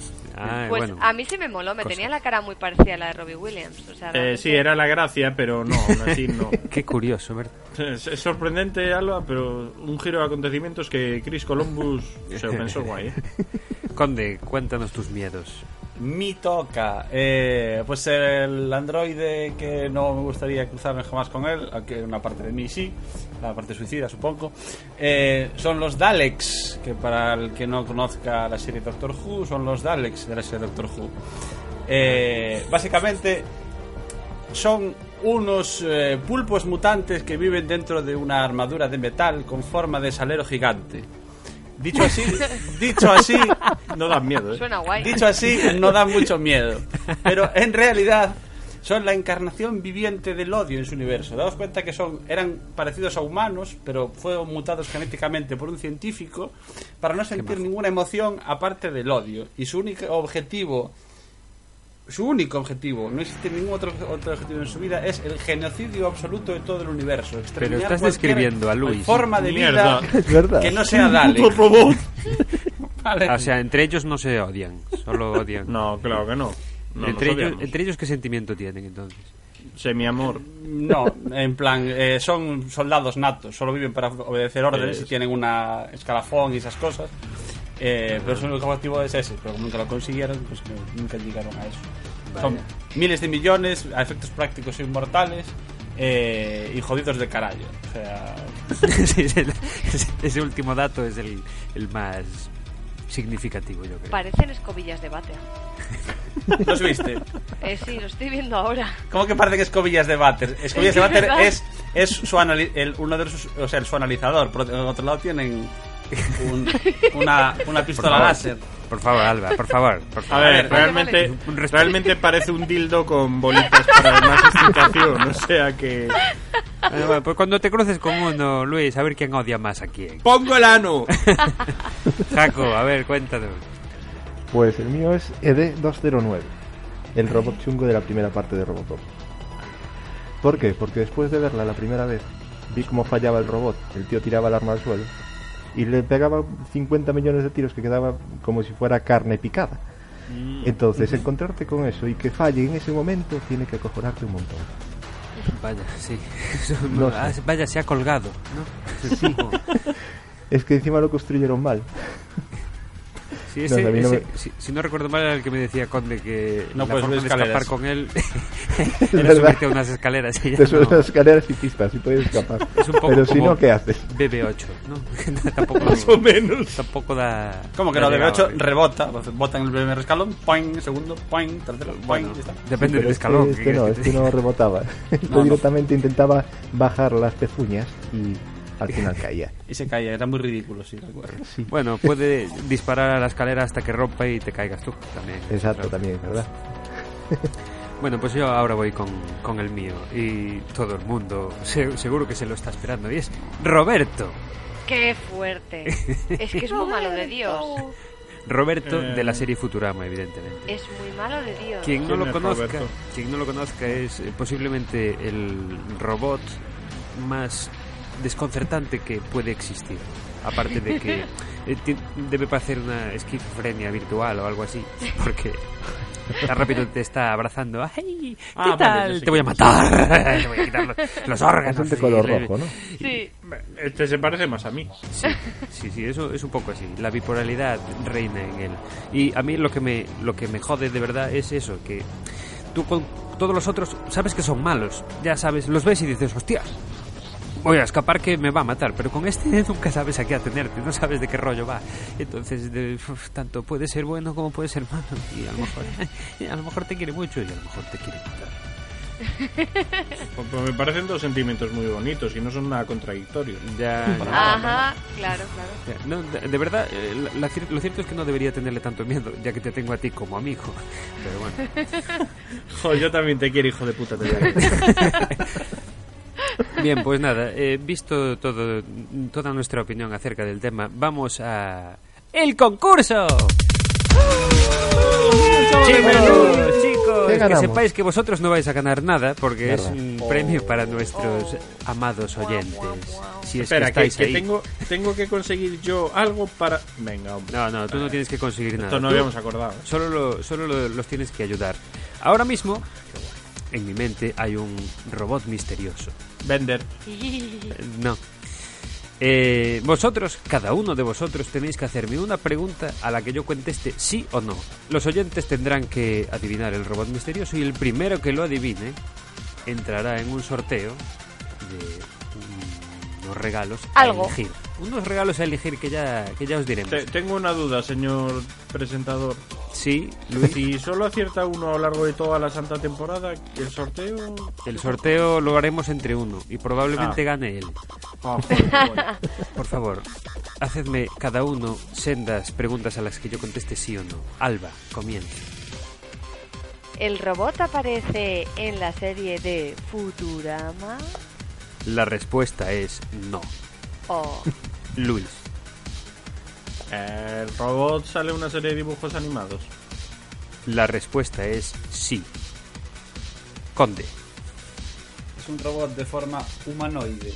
Pues bueno. a mí sí me moló, me tenía la cara muy parecida a la de Robbie Williams. O sea, Eh, sí, era la gracia, pero no, aún así no. Qué curioso, ¿verdad? Es, es sorprendente, Alba, pero un giro de acontecimientos que Chris Columbus se lo pensó guay. ¿eh? Conde, cuéntanos tus miedos. Mi toca. Eh, pues el androide que no me gustaría cruzarme jamás con él, aunque una parte de mí sí, la parte suicida supongo, eh, son los Daleks, que para el que no conozca la serie Doctor Who, son los Daleks de la serie Doctor Who. Eh, básicamente son unos eh, pulpos mutantes que viven dentro de una armadura de metal con forma de salero gigante. Dicho así, dicho así, No dan miedo, ¿eh? Suena guay. Dicho así, no da mucho miedo. Pero en realidad son la encarnación viviente del odio en su universo. Daos cuenta que son eran parecidos a humanos, pero fueron mutados genéticamente por un científico para no sentir ninguna emoción aparte del odio. Y su único objetivo, su único objetivo, no existe ningún otro, otro objetivo en su vida, es el genocidio absoluto de todo el universo. Exterminar estás describiendo a Luis. Forma de Mierda. vida Es verdad. que no sea. ¡Puto robot! Vale. O sea, entre ellos no se odian, solo odian. No, claro que no. No entre, ellos, entre ellos, ¿qué sentimiento tienen entonces? Semi-amor. No, en plan, eh, son soldados natos, solo viven para obedecer órdenes Es. y tienen una escalafón y esas cosas. Eh, pero su único objetivo es ese, pero como nunca lo consiguieron, pues nunca llegaron a eso. Son miles de millones, a efectos prácticos inmortales eh, y jodidos de carallo. O sea, Sí, ese, ese- ese último dato es el, el más significativo, yo creo. Parecen escobillas de váter. ¿los viste? Eh, sí, lo estoy viendo ahora. ¿Cómo que parecen escobillas de váter? Escobillas de váter es, es su anali- el, uno de sus, o sea, el, su analizador. Por otro lado tienen un- una, una pistola favor. láser. Por favor, Alba, por favor. Por A ver, realmente, vale. Realmente parece un dildo con bolitas para más excitación. O sea que. Ah, bueno, pues cuando te cruces con uno, Luis, a ver quién odia más a quién. ¡Pongo el ano! Jaco, a ver, cuéntanos. Pues el mío es E ED209, el robot chungo de la primera parte de Robocop. ¿Por qué? Porque después de verla la primera vez, vi cómo fallaba el robot. El tío tiraba el arma al suelo y le pegaba 50 millones de tiros que quedaba como si fuera carne picada. Entonces, encontrarte con eso y que falle en ese momento tiene que acojonarte un montón. Vaya, sí. No ah, sé. Vaya, se ha colgado, ¿no? Sí. Es que encima lo construyeron mal. Sí, No, ese- a no ese- me- si, si no recuerdo mal, era el que me decía Conde que No la puedes forma de escapar con él Es era verdad. subirte a unas escaleras. y ya Te subes no. las escaleras y pistas y puedes escapar. Es un poco Pero si no, ¿qué haces? BB8, ¿no? tampoco, Más o menos. tampoco da... ¿Cómo que no? De llegado, 8 ¿eh? rebota. Bota en el primer escalón, poing, segundo, poing, tercero, poing, Bueno, y ya está. depende Pero del que escalón. Este ¿qué no, que este te no rebotaba. Este No, no. directamente intentaba bajar las pezuñas y al final caía. Y se caía, era muy ridículo, sí. Sí. Bueno, puede disparar a la escalera hasta que rompa y te caigas tú también. Exacto, Claro. también, ¿verdad? Bueno, pues yo ahora voy con, con el mío y todo el mundo se- seguro que se lo está esperando y es Roberto. ¡Qué fuerte! Es que es muy malo de Dios. Roberto Eh. de la serie Futurama, evidentemente. Es muy malo de Dios. Quien no ¿Quién lo conozca, Roberto? quien no lo conozca es eh, posiblemente el robot más desconcertante que puede existir. Aparte de que eh, debe parecer una esquizofrenia virtual o algo así, porque tan rápido te está abrazando. ¡Ay! ¿Qué Ah, vale, tal? sé te voy a matar. te voy a quitar los, los órganos. Es de color rojo, ¿no? Sí. Este se parece más a mí. Sí, sí, sí, eso es un poco así. La bipolaridad reina en él. Y a mí lo que me lo que me jode de verdad es eso, que tú con todos los otros sabes que son malos, ya sabes, los ves y dices, hostias, voy a escapar que me va a matar, pero con este nunca sabes a qué atenerte, no sabes de qué rollo va. Entonces, de- uf, tanto puede ser bueno como puede ser malo. Y a lo mejor, a lo mejor te quiere mucho y a lo mejor te quiere matar. Pues- pues me parecen dos sentimientos muy bonitos y no son nada contradictorios. Ya, ya. Ajá, claro, claro. Ya, No, de, de verdad, eh, la- la lo cierto es que no debería tenerle tanto miedo, ya que te tengo a ti como amigo. Pero bueno. Joder, yo también te quiero, hijo de puta. Te. Bien, pues nada, eh, visto todo, toda nuestra opinión acerca del tema, vamos a... ¡El concurso! Chicos, chicos, ¿Qué que sepáis que vosotros no vais a ganar nada porque es un premio para nuestros amados oyentes. Si es Espera, que estáis que ahí. tengo, tengo que conseguir yo algo para... Venga, hombre. No, no, tú no tienes que conseguir nada. Esto no habíamos acordado. Solo, lo- solo lo- los tienes que ayudar. Ahora mismo, en mi mente hay un robot misterioso. Vender. Eh, No. Eh, vosotros, cada uno de vosotros, tenéis que hacerme una pregunta a la que yo conteste sí o no. Los oyentes tendrán que adivinar el robot misterioso y el primero que lo adivine entrará en un sorteo de unos regalos Algo. a elegir. Unos regalos a elegir que ya, que ya os diremos. Te- tengo una duda, señor presentador. Sí, Luis. Si solo acierta uno a lo largo de toda la santa temporada, ¿el sorteo...? El sorteo lo haremos entre uno y probablemente Ah. gane él. Ah, joder, bueno. Por favor, hacedme cada uno sendas preguntas a las que yo conteste sí o no. Alba, comienza. ¿El robot aparece en la serie de Futurama? La respuesta es no. ¿O Luis. ¿El robot sale una serie de dibujos animados? La respuesta es sí. Conde. Es un robot de forma humanoide.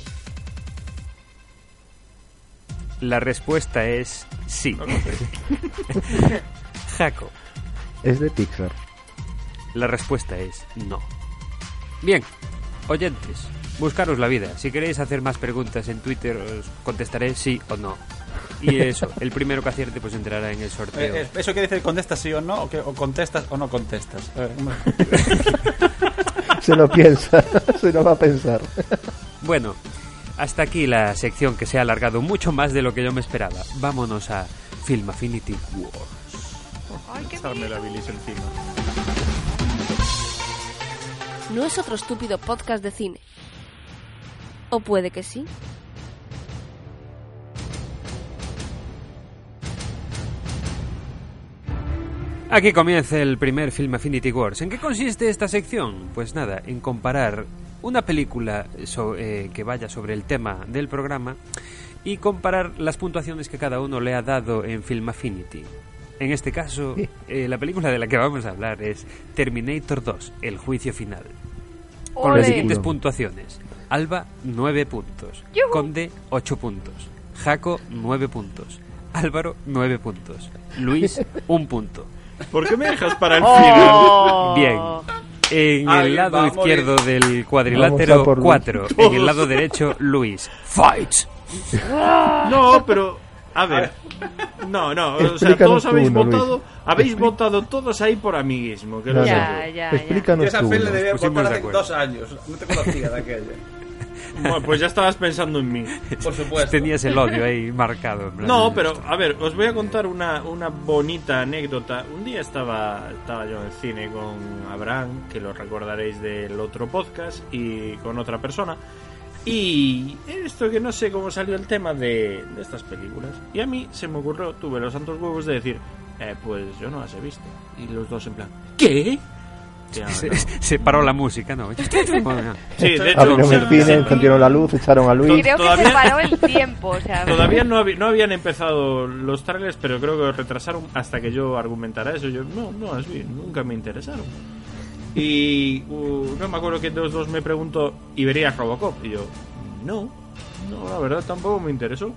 La respuesta es sí. Jaco. Es de Pixar. La respuesta es no. Bien, oyentes, buscaros la vida. Si queréis hacer más preguntas en Twitter, os contestaré sí o no. Y eso, el primero que acierte pues entrará en el sorteo. Eh, eh, ¿Eso quiere decir contestas sí o no? ¿O, que- o contestas o no contestas? Eh. Se lo piensa, se lo va a pensar. Bueno, hasta aquí la sección que se ha alargado mucho más de lo que yo me esperaba. Vámonos a Film Affinity Wars. La bilis encima. No es otro estúpido podcast de cine o puede que sí. Aquí comienza el primer film Affinity Wars. ¿En qué consiste esta sección? Pues nada, en comparar una película eh, que vaya sobre el tema del programa y comparar las puntuaciones que cada uno le ha dado en Film Affinity. En este caso, eh, la película de la que vamos a hablar es Terminator 2, El Juicio Final. Con las siguientes puntuaciones. Alba, 9 puntos. Yujú. Conde, 8 puntos. Jaco, 9 puntos. Álvaro, 9 puntos. Luis, 1 punto. ¿Por qué me dejas para el Oh. Bien. En Alguien el lado izquierdo del cuadrilátero, por Luis. 4. En el lado derecho, Luis. Fight. No, pero. A ver. No, no. O sea, todos habéis uno, Luis. habéis Habéis votado todos ahí por amiguismo. Que No, no. sé Ya, ya, ya. Explícanos Yo esa tú. peli uno. debía votar de hace dos años. No te conocía de aquella. Bueno, pues ya estabas pensando en mí. Por supuesto. Tenías el odio ahí marcado. en plan, No, pero a ver, os voy a contar una, una bonita anécdota. Un día estaba, estaba yo en el cine con Abraham, que lo recordaréis del otro podcast, y con otra persona. Y esto que no sé cómo salió el tema de, de estas películas. Y a mí se me ocurrió, tuve los santos huevos de decir, eh, pues yo no las he visto. Y los dos en plan, ¿qué? Se, no. se paró la música, ¿no? Sí, de hecho, Abrieron sí, el cine, sí. encendieron la luz, echaron a Luis. Creo que Todavía- se paró el tiempo, o sea... Todavía no, habi- no habían empezado los trailers, pero creo que retrasaron hasta que yo argumentara eso. Yo, no, no, es bien, nunca me interesaron. Y uh, no me acuerdo que de los dos me preguntó, ¿y verías Robocop? Y yo, no, no, la verdad tampoco me interesó.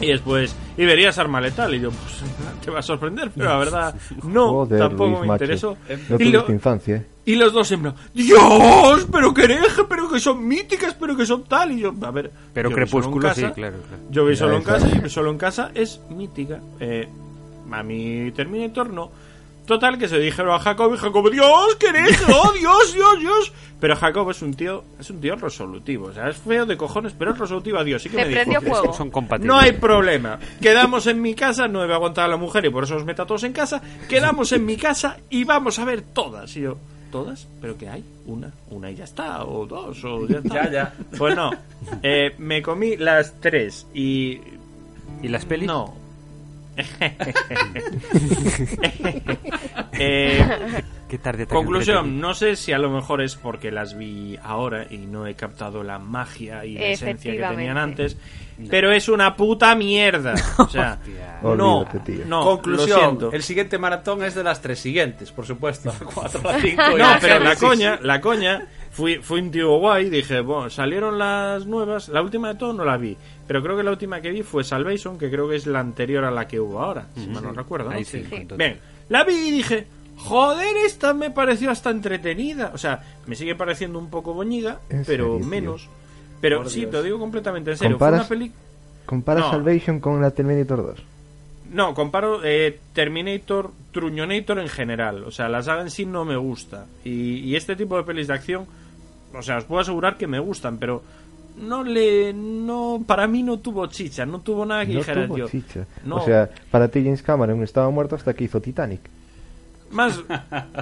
Y después, ¿y verías Arma Letal? Y yo, pues te va a sorprender, pero la verdad, no, Joder, tampoco Luis, me macho. interesó. No Y, lo- infancia, ¿eh? y los dos plan, ¡Dios! ¡Pero que hereje! ¡Pero que son míticas! ¡Pero que son tal! Y yo, a ver. Pero Crepúsculo sí, claro, claro. Yo vi solo en casa y solo en casa es mítica. Eh, a mi Terminator no. Total, que se dijeron a Jacob y Jacob, ¡Dios! ¡Que hereje! ¡Oh, Dios, Dios, Dios! Pero Jacob es un tío, es un tío resolutivo. O sea, es feo de cojones, pero es resolutivo a Dios. Sí que Se me dijo, prendió fuego. Son compatibles. no hay problema. Quedamos en mi casa, no a aguantar a la mujer y por eso os meto a todos en casa. Quedamos en mi casa y vamos a ver todas. Y yo, ¿todas? ¿Pero qué hay? Una, una y ya está, o dos, o ya está. Ya, ya. Pues no, eh, me comí las tres y... ¿Y las pelis? No. eh, Qué tarde conclusión, no sé si a lo mejor es porque las vi ahora y no he captado la magia y la esencia que tenían antes, pero es una puta mierda. O sea, no, no, Conclusión, el siguiente maratón es de las tres siguientes, por supuesto. La cuatro, la cinco No, pero la coña, la coña, fui, fui un tío guay, dije, bueno, salieron las nuevas, la última de todo no la vi, pero creo que la última que vi fue Salvation, que creo que es la anterior a la que hubo ahora, si mal no recuerdo. ¿no? Ahí sí, Sí. Bien, la vi y dije, joder, esta me pareció hasta entretenida. O sea, me sigue pareciendo un poco boñiga, ¿En pero serio, tío? menos. Pero Por sí, Dios. te lo digo completamente en serio. Fue ¿Comparas? una peli... Compara No. Salvation con la Terminator 2. No, comparo eh, Terminator, Truñonator en general. O sea, la saga en sí no me gusta. Y, y este tipo de pelis de acción, o sea, os puedo asegurar que me gustan, pero no le. no Para mí no tuvo chicha, no tuvo nada que No dijera tuvo yo. chicha. No. O sea, para ti James Cameron estaba muerto hasta que hizo Titanic. Más,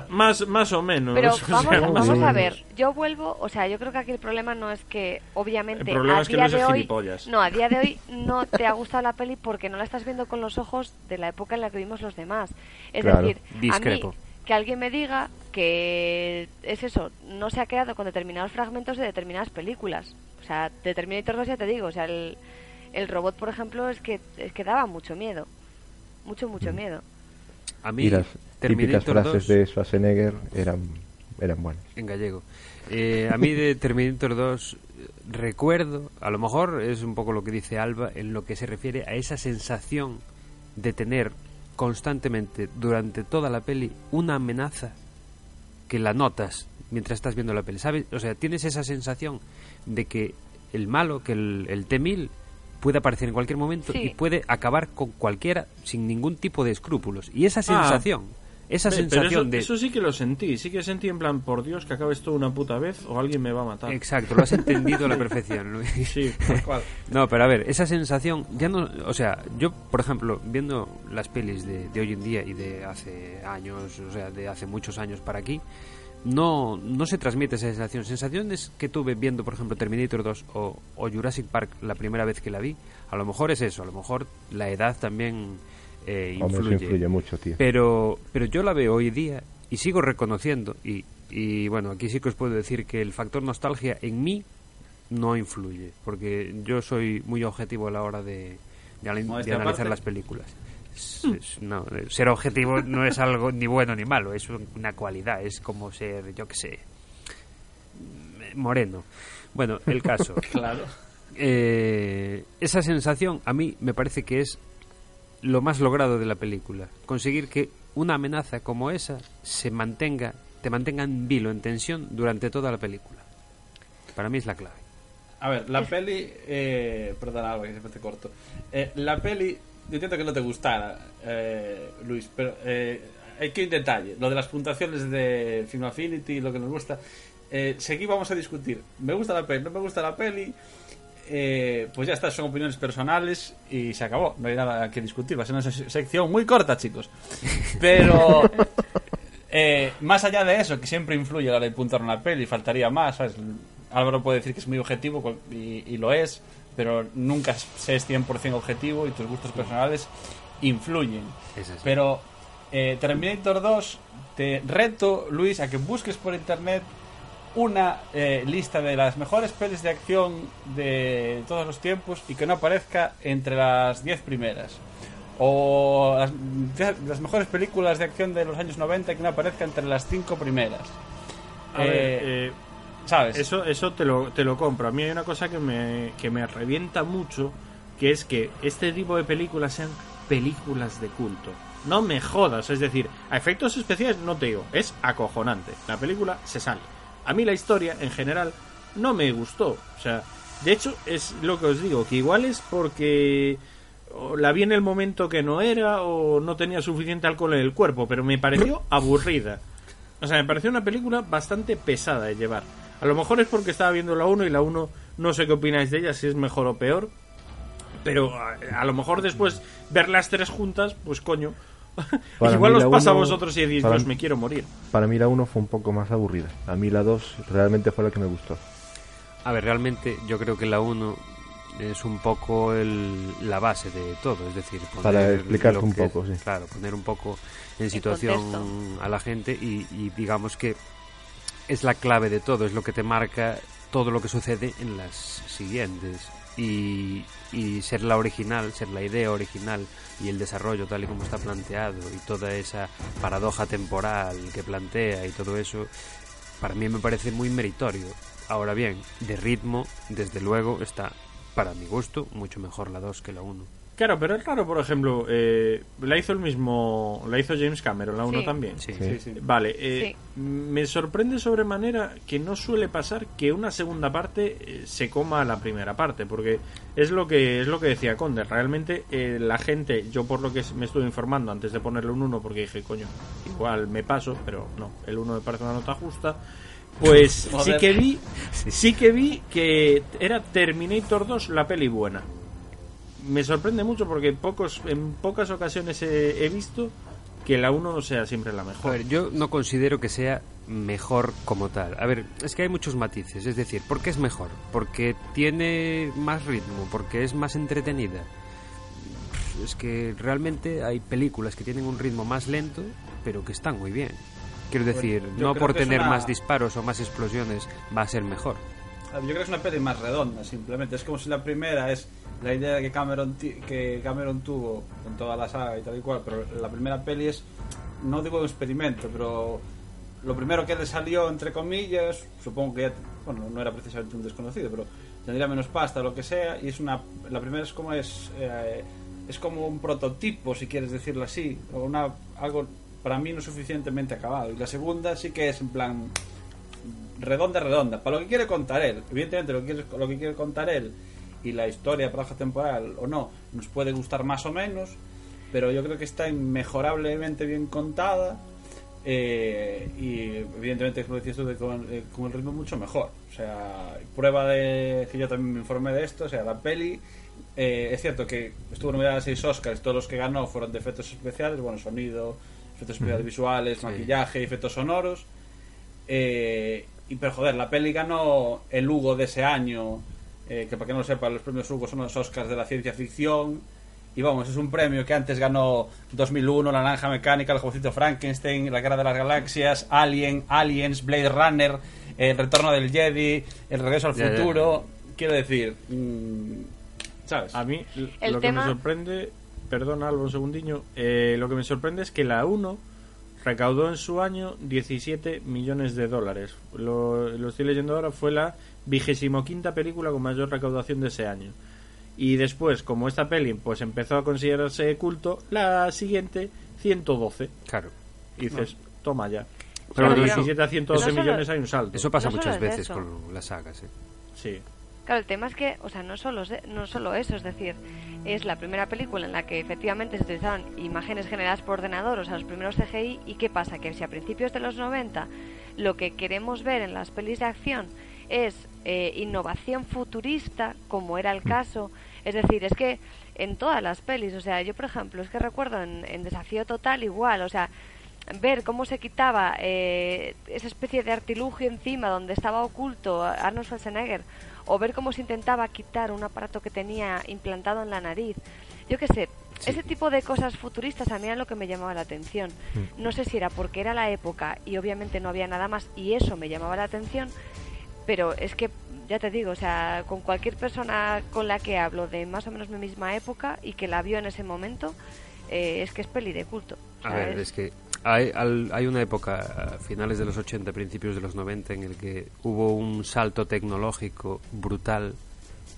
más, más o menos. Pero o sea, vamos, vamos a ver, yo vuelvo, o sea, yo creo que aquí el problema no es que, obviamente, El a es que día Luis de hoy, no, a día de hoy no te ha gustado la peli porque no la estás viendo con los ojos de la época en la que vimos los demás. Es Claro. decir, Discrepo. a mí que alguien me diga que es eso, no se ha quedado con determinados fragmentos de determinadas películas. O sea, de Terminator 2 ya te digo, o sea, el, el robot, por ejemplo, es que, es que daba mucho miedo. Mucho, Mm. mucho miedo. A mí, Y las típicas frases 2, de Schwarzenegger eran, eran buenas. en gallego. Eh, a mí de Terminator 2 eh, recuerdo, a lo mejor es un poco lo que dice Alba, en lo que se refiere a esa sensación de tener constantemente durante toda la peli una amenaza que la notas mientras estás viendo la peli, ¿sabes? O sea, tienes esa sensación de que el malo, que el, el T-1000 puede aparecer en cualquier momento Sí. y puede acabar con cualquiera sin ningún tipo de escrúpulos. Y esa sensación, esa pero sensación eso, de... eso sí que lo sentí, sí que sentí en plan, por Dios, que acabe esto una puta vez o alguien me va a matar. Exacto, lo has entendido a la perfección. Sí, Tal cual. No, pero a ver, esa sensación, ya no, o sea, yo, por ejemplo, viendo las pelis de, de hoy en día y de hace años, o sea, de hace muchos años para aquí, no, no se transmite esa sensación. Sensaciones que tuve viendo, por ejemplo, Terminator 2 o, o Jurassic Park la primera vez que la vi, a lo mejor es eso, a lo mejor la edad también eh, Hombre, influye. influye mucho, tío. Pero, pero yo la veo hoy día y sigo reconociendo, y, y bueno, aquí sí que os puedo decir que el factor nostalgia en mí no influye, porque yo soy muy objetivo a la hora de, de, analizar las películas. Es- no, ser objetivo no es algo ni bueno ni malo, es una cualidad, es como ser, yo qué sé, moreno. Bueno, el caso. Claro. Eh, esa sensación a mí me parece que es lo más logrado de la película. Conseguir que una amenaza como esa se mantenga, te mantenga en vilo, en tensión durante toda la película. Para mí es la clave. A ver, la peli. Eh, perdona, algo que siempre te corto. Eh, la peli. Yo entiendo que no te gustara, eh, Luis, pero eh, hay que un detalle. Lo de las puntuaciones de Film Affinity, lo que nos gusta. Eh, seguí vamos a discutir. ¿Me gusta la peli? ¿No me gusta la peli? Eh, pues ya está, son opiniones personales y se acabó. No hay nada que discutir. Va a ser una se- sección muy corta, chicos. Pero. Eh, más allá de eso, que siempre influye a la hora de puntuar una peli, faltaría más, ¿sabes? Álvaro puede decir que es muy objetivo y lo es, pero nunca se es 100% objetivo y tus gustos personales influyen. Es así. Pero eh, Terminator 2, te reto, Luis, a que busques por internet una eh, lista de las mejores pelis de acción de todos los tiempos y que no aparezca entre las 10 primeras. O las, las mejores películas de acción de los años 90 que no aparezca entre las 5 primeras. A ver, Eh, eh, ¿Sabes? Eso, eso te, lo, te lo compro. A mí hay una cosa que me, que me revienta mucho, que es que este tipo de películas sean películas de culto. No me jodas, es decir, a efectos especiales no te digo, es acojonante. La película se sale. A mí la historia, en general, no me gustó. O sea, de hecho, es lo que os digo, que igual es porque la vi en el momento que no era o no tenía suficiente alcohol en el cuerpo, pero me pareció aburrida. O sea, me pareció una película bastante pesada de llevar. A lo mejor es porque estaba viendo la 1 y la 1 no sé qué opináis de ella, si es mejor o peor. Pero a, a lo mejor después ver las tres juntas, pues coño. Para Igual os pasa a vosotros y decís, Dios, mí- me quiero morir. Para mí la 1 fue un poco más aburrida. A mí la 2 realmente fue la que me gustó. A ver, realmente yo creo que la 1 es un poco el- la base de todo, es decir, poner Para explicarte un que- poco, sí. Claro, poner un poco en situación a la gente y, y digamos que es la clave de todo, es lo que te marca todo lo que sucede en las siguientes. Y, y ser la original, ser la idea original y el desarrollo tal y como está planteado y toda esa paradoja temporal que plantea y todo eso, para mí me parece muy meritorio. Ahora bien, de ritmo, desde luego, está, para mi gusto, mucho mejor la 2 que la 1. Claro, pero es raro, por ejemplo, eh, la hizo el mismo, la hizo James Cameron, la 1 Sí. también. Sí. Sí, sí. Vale, eh, me sorprende sobremanera que no suele pasar que una segunda parte eh, se coma a la primera parte, porque es lo que es lo que decía Conde. Realmente eh, la gente, yo por lo que me estuve informando antes de ponerle un 1, porque dije, coño, igual me paso, pero no, el 1 me parece una nota justa. Pues sí que vi, sí que vi que era Terminator 2 la peli buena. Me sorprende mucho porque pocos, en pocas ocasiones he, he visto que la 1 no sea siempre la A mejor. ver, yo no considero que sea mejor como tal. A ver, es que hay muchos matices. Es decir, ¿por qué es mejor? Porque tiene más ritmo, porque es más entretenida. Es que realmente hay películas que tienen un ritmo más lento, pero que están muy bien. Quiero decir, yo no por tener una- más disparos o más explosiones va a ser mejor. Yo creo que es una peli más redonda, simplemente. Es como si la primera es la idea que Cameron, que Cameron tuvo con toda la saga y tal y cual, pero la primera peli es, no digo un experimento, pero lo primero que le salió, entre comillas, supongo que ya, bueno, no era precisamente un desconocido, pero tendría menos pasta o lo que sea, y es una, la primera es como es, eh, es como un prototipo, si quieres decirlo así, o una, algo para mí no suficientemente acabado, y la segunda sí que es en plan redonda, redonda. Para lo que quiere contar él. Evidentemente, lo que lo que quiere contar él y la historia, paradoja temporal o no, nos puede gustar más o menos, pero yo creo que está inmejorablemente bien contada. eh, y evidentemente, como decías tú, de con, eh, con el ritmo mucho mejor. O sea, prueba de que yo también me informé de esto. O sea, la peli, eh, es cierto que estuvo nominada a seis Oscars, todos los que ganó fueron de efectos especiales, bueno, sonido, efectos especiales visuales, Sí. maquillaje, efectos sonoros. Eh, y pero joder, la peli ganó el Hugo de ese año, eh, que para que no lo sepa, los premios Hugo son los Oscars de la ciencia ficción. Y vamos, es un premio que antes ganó 2001, La Naranja Mecánica, El Jovecito Frankenstein, La Guerra de las Galaxias, Alien, Aliens, Blade Runner, El Retorno del Jedi, El Regreso al Ya, ya. Futuro. Quiero decir, mm, ¿sabes? A mí El lo tema- que me sorprende, perdona Alba un segundiño, eh, lo que me sorprende es que la 1 recaudó en su año 17 millones de dólares. Lo, lo estoy leyendo ahora, fue la vigésimo quinta película con mayor recaudación de ese año. Y después, como esta peli pues empezó a considerarse culto, la siguiente 112. Claro. Y dices, toma ya. Pero de no- 17 a 112 no solo- millones hay un salto. Eso pasa No muchas veces eso. con las sagas. ¿eh? Sí. Claro, el tema es que, o sea, no solo, se- no solo eso, es decir, es la primera película en la que efectivamente se utilizaron imágenes generadas por ordenador, o sea, los primeros CGI, y qué pasa, que si a principios de los 90 lo que queremos ver en las pelis de acción es eh, innovación futurista, como era el caso, es decir, es que en todas las pelis, o sea, yo por ejemplo, es que recuerdo en, en Desafío Total igual, o sea, ver cómo se quitaba eh, esa especie de artilugio encima donde estaba oculto Arnold Schwarzenegger o ver cómo se intentaba quitar un aparato que tenía implantado en la nariz. Yo qué sé, ese tipo de cosas futuristas a mí era lo que me llamaba la atención. No sé si era porque era la época y obviamente no había nada más y eso me llamaba la atención, pero es que ya te digo, o sea, con cualquier persona con la que hablo de más o menos mi misma época y que la vio en ese momento, eh, es que es peli de culto. A ver, es que hay, hay una época, a finales de los 80, principios de los 90, en el que hubo un salto tecnológico brutal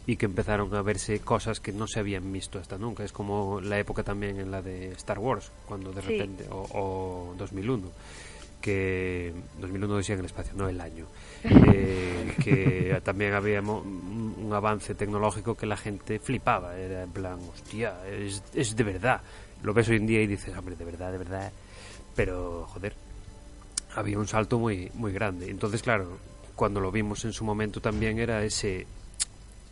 y que empezaron a verse cosas que no se habían visto hasta nunca. Es como la época también en la de Star Wars, cuando de Sí. repente, o, o 2001, que 2001 decía en el espacio, no el año, eh, que también había un avance tecnológico que la gente flipaba, era en plan, hostia, es, es de verdad. Lo ves hoy en día y dices, hombre, de verdad, de verdad, pero joder, había un salto muy muy grande. Entonces, claro, cuando lo vimos en su momento también era ese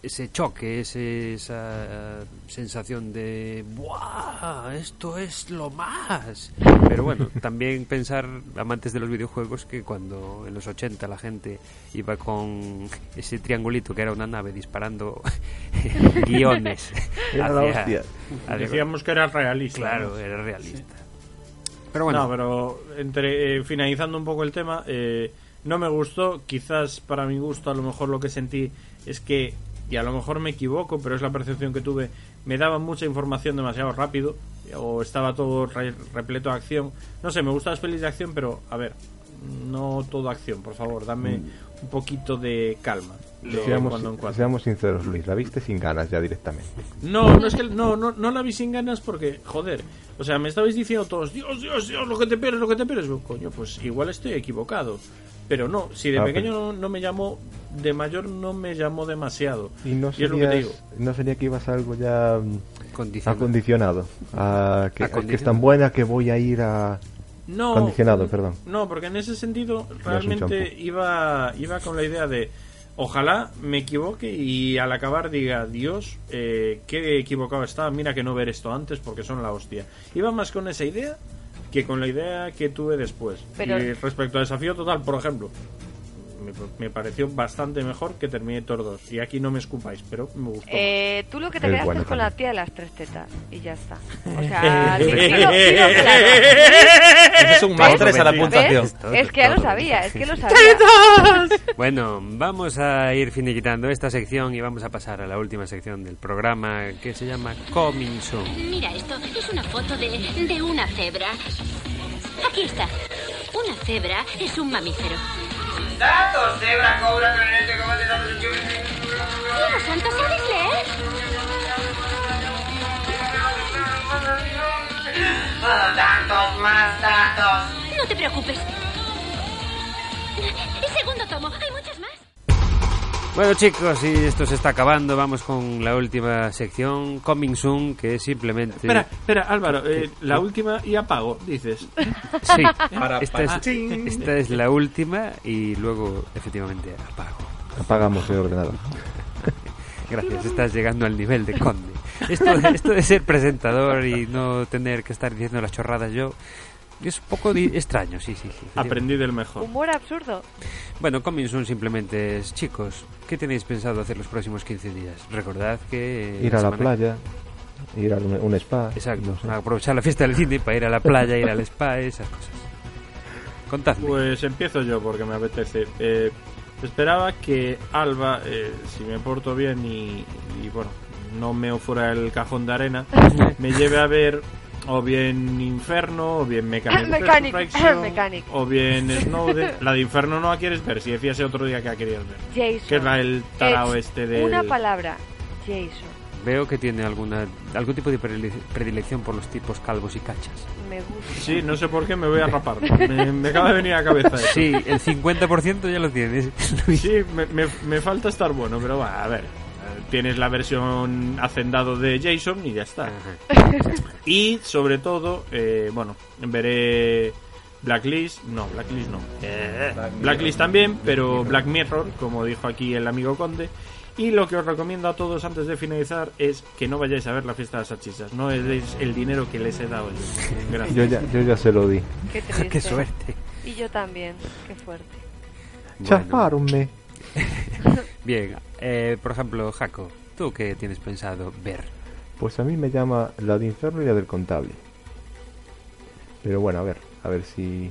ese choque, ese, esa sensación de ¡Buah! Esto es lo más. Pero bueno, también pensar, amantes de los videojuegos, que cuando en los 80 la gente iba con ese triangulito que era una nave disparando guiones. Era la hostia. hacia- Decíamos que era realista. Claro, ¿no? era realista. Pero bueno, No, pero entre, eh, finalizando un poco el tema, eh, no me gustó. Quizás para mi gusto, a lo mejor lo que sentí es que, y a lo mejor me equivoco, pero es la percepción que tuve, me daban mucha información demasiado rápido, o estaba todo re- repleto de acción. No sé, me gustan las pelis de acción, pero a ver, no todo acción, por favor, dame un poquito de calma. de Seamos, cuando en cuando. seamos sinceros, Luis, la viste sin ganas ya directamente. No, no es que no, no, no la vi sin ganas porque, joder, o sea, me estabais diciendo todos, Dios, Dios, Dios, lo que te pierdes, lo que te pierdes. Coño, pues igual estoy equivocado. Pero no, si de Ah, pequeño pero- no, no me llamó, de mayor no me llamó demasiado. Y no Y es lo que te serías- digo. no sería que ibas a algo ya mm, condicionado. acondicionado. A que, a que es tan buena que voy a ir a... No, Condicionado, perdón. No, porque en ese sentido realmente iba, iba con la idea de ojalá me equivoque y al acabar diga Dios, eh, qué equivocado estaba, mira que no ver esto antes porque son la hostia. Iba más con esa idea que con la idea que tuve después. Pero- Y respecto al desafío total, por ejemplo, me, me pareció bastante mejor que Terminator 2. Y aquí no me escupáis, pero me gustó. Eh, tú lo que te Es quedaste bueno es con la tía de las tres tetas y ya está. O sea, claro. Ese es un más tres a la puntuación. Es que ya lo sabía, es que lo sabía. Bueno, vamos a ir finiquitando esta sección y vamos a pasar a la última sección del programa que se llama Coming Soon. Mira esto, es una foto de, de una cebra. Aquí está. Una cebra es un mamífero. Datos, cebra, cobra, clarinete, combate, datos, Dios santo, ¿sabes leer? Datos, más datos. No te preocupes. Segundo tomo, hay muchos más. Bueno chicos, y esto se está acabando, vamos con la última sección, Coming Soon, que es simplemente... Espera, espera, Álvaro, eh, la última y apago, dices. Sí, Para- esta, para- es, esta es la última y luego efectivamente apago. Apagamos el ordenador. Gracias, estás llegando al nivel de conde. Esto, esto de ser presentador y no tener que estar diciendo las chorradas yo, es un poco extraño, sí, sí, sí. Aprendí del mejor. Humor absurdo. Bueno, Coming Soon simplemente es, chicos, ¿qué tenéis pensado hacer los próximos 15 días? Recordad que... Ir a la semana- playa, Ir a un, un spa. Exacto, no sé. aprovechar la fiesta del cine para ir a la playa, ir al spa, esas cosas. Contadme. Pues empiezo yo porque me apetece. Eh, esperaba que Alba, eh, si me porto bien y, y, bueno, no me fuera el cajón de arena, me lleve a ver o bien Inferno, o bien Mechanic, Mechanic, Resurrection, Mechanic. o bien Snowden. La de Inferno no la quieres ver, si decías otro día que la querías ver. Jason. Que es la del tarao Es este de... Una palabra. Jason. Veo que tiene alguna algún tipo de predile- predilección por los tipos calvos y cachas. Me gusta. Sí, no sé por qué me voy a rapar. Me, me acaba de venir a la cabeza eso. Sí, el 50% ya lo tienes. Sí, me, me- me falta estar bueno, pero bueno, a ver. Tienes la versión hacendado de Jason y ya está. Y sobre todo, eh, bueno, veré Blacklist. No, Blacklist no. Eh, Blacklist también, pero Black Mirror, como dijo aquí el amigo Conde. Y lo que os recomiendo a todos antes de finalizar es que no vayáis a ver la fiesta de las salchichas. No es deis el dinero que les he dado yo. Gracias. Yo ya, yo ya se lo di. Qué suerte. Y yo también. Qué fuerte. Bueno, Chafaronme. bien, eh, por ejemplo, Jaco, ¿tú qué tienes pensado ver? Pues a mí me llama la de Inferno y la del Contable. Pero bueno, a ver, a ver si,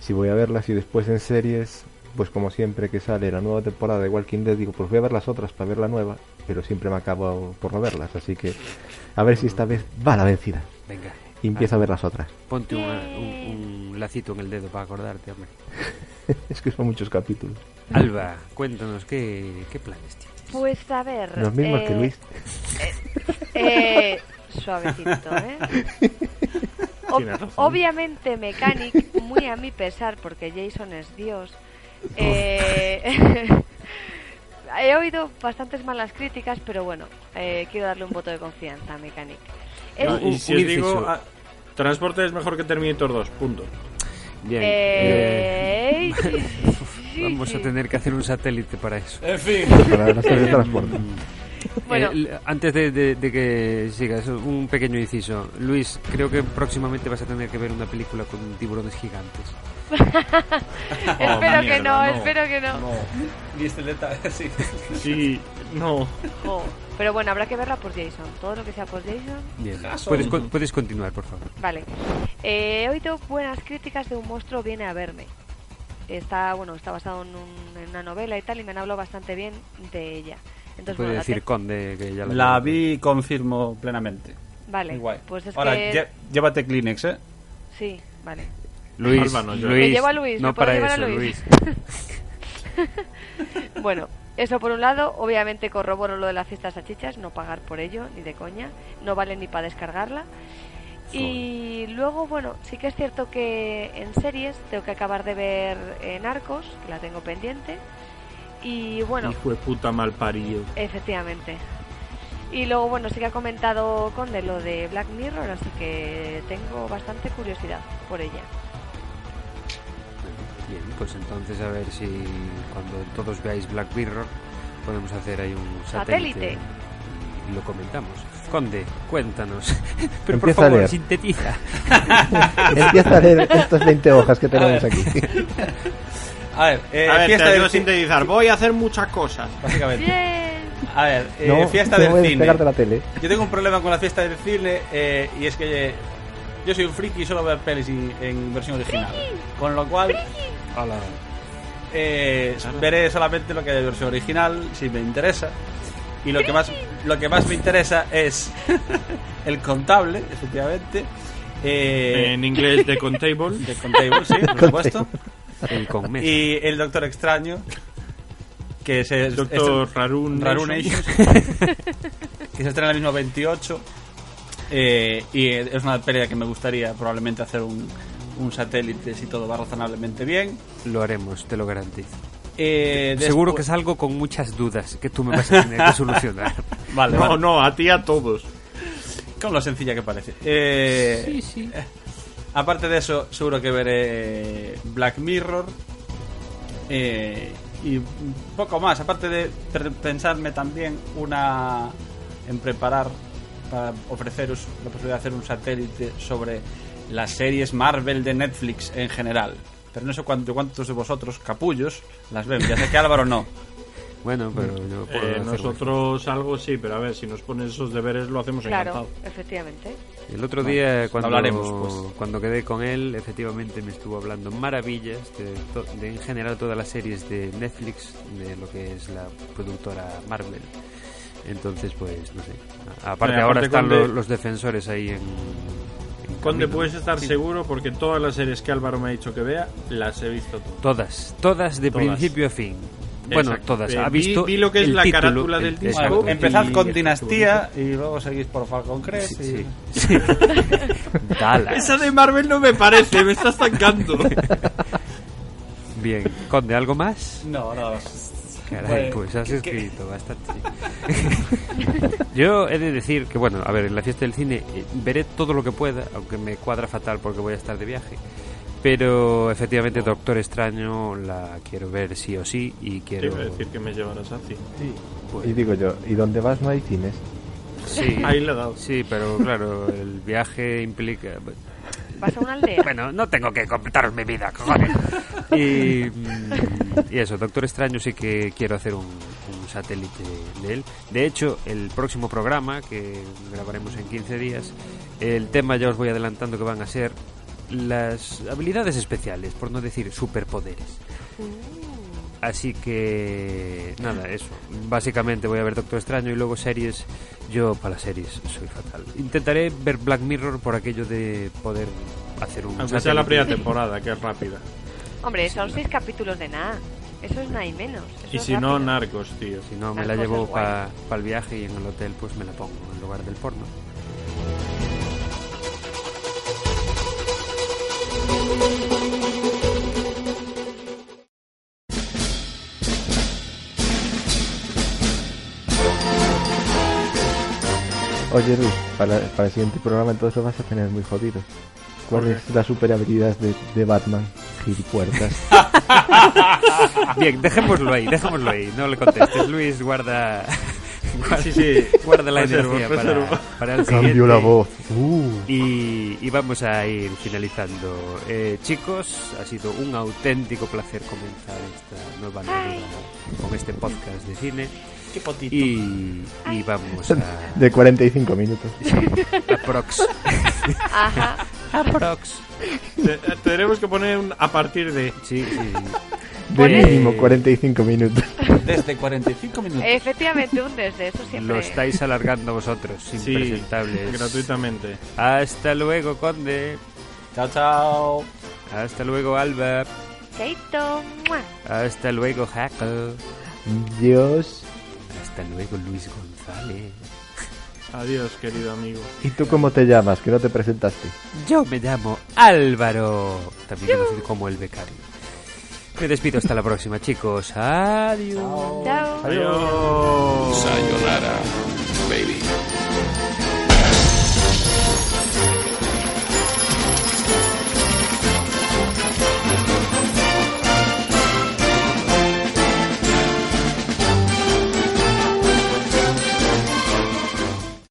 si voy a verlas y después en series, pues como siempre que sale la nueva temporada de Walking Dead, digo, pues voy a ver las otras para ver la nueva, pero siempre me acabo por no verlas, así que a ver si esta vez va la vencida. Venga. Y empiezo a ver las otras. Ponte una- un, un lacito en el dedo para acordarte, hombre. es que son muchos capítulos. Alba, cuéntanos qué, qué planes tienes. Pues a ver. Los mismos eh, que Luis. Eh, suavecito, ¿eh? Ob- Tienes razón. obviamente Mechanic, muy a mi pesar, porque Jason es Dios. eh, he oído bastantes malas críticas, pero bueno, eh, quiero darle un voto de confianza a Mechanic. Es- No, y si un os digo, ah, Transporte es mejor que Terminator 2, punto. Bien. eh, eh, sí, sí, vamos a sí. tener que hacer un satélite para eso. En fin. Para las de transporte. Bueno. Eh, antes de, de- de que sigas, un pequeño inciso. Luis, creo que próximamente vas a tener que ver una película con tiburones gigantes. espero que mierda, no, no. espero que no. No. ¿Viste el detalle? Sí. Sí, no. Jo. Pero bueno, habrá que verla por Jason. Todo lo que sea por Jason. Bien. Puedes, puedes continuar, por favor. Vale. Eh, he oído buenas críticas de Un monstruo viene a verme. Está, bueno, está basado en, un- en una novela y tal, y me han hablado bastante bien de ella. Entonces, Puede bueno, decir te- Conde que ya la, La vi y confirmo plenamente. Vale, pues es Ahora, que... lle- llévate Kleenex, ¿eh? Sí, vale. Luis, Alba no, yo. Luis, Me llevo a Luis, no ¿me puedo para llevar a eso, Luis? Luis. Bueno, eso por un lado, obviamente corroboro lo de la fiesta de salchichas, no pagar por ello, ni de coña, no vale ni para descargarla. Y luego, bueno, sí que es cierto que en series tengo que acabar de ver eh, Narcos, que la tengo pendiente. Y bueno, Hijo de puta mal parido. efectivamente. Y luego, bueno, sí que ha comentado Conde lo de Black Mirror, así que tengo bastante curiosidad por ella. Bien, pues entonces a ver si cuando todos veáis Black Mirror podemos hacer ahí un satélite, Satélite. y lo comentamos. Conde, cuéntanos. Pero Empieza por a favor, leer. sintetiza. Empieza a leer estas 20 hojas que tenemos aquí. A ver, eh, a ver, fiesta te del sintetizar. Voy a hacer muchas cosas. Básicamente. ¡Bien! A ver, eh, No, fiesta del a cine. de la tele. Yo tengo un problema con la fiesta del cine eh, y es que eh, yo soy un friki y solo veo pelis y- en versión original. Con lo cual, eh, veré solamente lo que hay de versión original si me interesa. Y lo que más, lo que más me interesa es el contable, efectivamente. Eh, En inglés, The Contable. The Contable, sí, por supuesto. El. Y el Doctor Extraño, que es el Doctor Rarun Rarunations, que se estrena el mismo 28. eh, y es una pelea que me gustaría probablemente hacer un, un satélite si todo va razonablemente bien. Lo haremos, te lo garantizo. Eh, Seguro que es algo con muchas dudas que tú me vas a tener que solucionar. Vale, No, vale. no, a ti a todos. Con lo sencilla que parece. Eh, Sí, sí. eh, aparte de eso, seguro que veré Black Mirror. eh, y poco más. Aparte de pensarme también una en preparar para ofreceros la posibilidad de hacer un satélite sobre las series Marvel de Netflix en general. Pero no sé cuánto, cuántos de vosotros, capullos, las ven. Ya sé que Álvaro no. Bueno, pero yo puedo Eh, nosotros algo sí, pero a ver, si nos pones esos deberes lo hacemos Claro, encantado. efectivamente. El otro día, cuando, hablaremos, pues. cuando quedé con él, efectivamente me estuvo hablando maravillas de, to- de en general todas las series de Netflix, de lo que es la productora Marvel. Entonces, pues, no sé. Aparte, ahora están los, los defensores ahí en. Conde, camino. puedes estar Sí. seguro porque todas las series que Álvaro me ha dicho que vea, las he visto todas. Todas, todas de Todas. principio a fin. Bueno, Exacto. todas. Eh, ha vi- visto vi lo que es la título, carátula el- del disco. Bueno, empezad y- con Dinastía y luego seguís por Falcon Crest. Sí, y- sí. Esa de Marvel no me parece, me está estancando. Bien, Conde, ¿algo más? No, nada más. Caray, Pues, pues has ¿qué- escrito bastante. Yo he de decir que, bueno, a ver, en la fiesta del cine eh, veré todo lo que pueda, aunque me cuadra fatal porque voy a estar de viaje. Pero efectivamente, Doctor Extraño la quiero ver sí o sí y Te quiero. iba a decir que me llevarás así. pues, Y digo yo, ¿y dónde vas no hay cines? sí, Ahí le he dado. sí, pero claro, el viaje implica. Vas a una aldea. Bueno, no tengo que comentaros mi vida, cojones. Y, mm, y eso, Doctor Extraño sí que quiero hacer un, un satélite de él. De hecho, el próximo programa, que grabaremos en 15 días, el tema ya os voy adelantando que van a ser las habilidades especiales, por no decir superpoderes. Así que nada, eso. Básicamente voy a ver Doctor Extraño y luego series. Yo para las series soy fatal. Intentaré ver Black Mirror por aquello de poder hacer un Aunque sea la primera temporada, que es rápida. Hombre, son seis capítulos de nada. Eso es nada y menos. Eso Y si no. Narcos, tío. Si no, me la llevo para el viaje y en el hotel pues me la pongo en lugar del porno. Oye Luis, para, para el siguiente programa entonces lo vas a tener muy jodido. ¿Cuál ¿Por es la super habilidad de, de Batman? Gilipuertas. Bien, dejémoslo ahí, dejémoslo ahí. No le contestes, Luis, guarda... guarda- Sí, sí. Guarda la Reservo, energía reservo. para, para el siguiente. Cambio la voz. Uh. Y, y vamos a ir finalizando. Eh, chicos, ha sido un auténtico placer comenzar esta nueva andadura con este podcast de cine. Qué potito. Y, y vamos a... De 45 minutos. Aprox. Ajá. Aprox. Te- Tendremos que poner un a partir de. Sí, sí. De mínimo 45 minutos. Desde 45 minutos. Efectivamente, un desde eso siempre. Lo estáis alargando vosotros, Sí, impresentables. gratuitamente. Hasta luego, Conde. Chao, chao. Hasta luego, Alba. Chaito. ¡mua! Hasta luego, Jaco. Dios. Hasta luego, Luis González. Adiós, querido amigo. ¿Y tú cómo te llamas? Que no te presentaste. Yo me llamo Álvaro, también conocido como el becario. Me despido hasta la próxima, chicos. Adiós. Chao. Adiós. Sayonara, baby.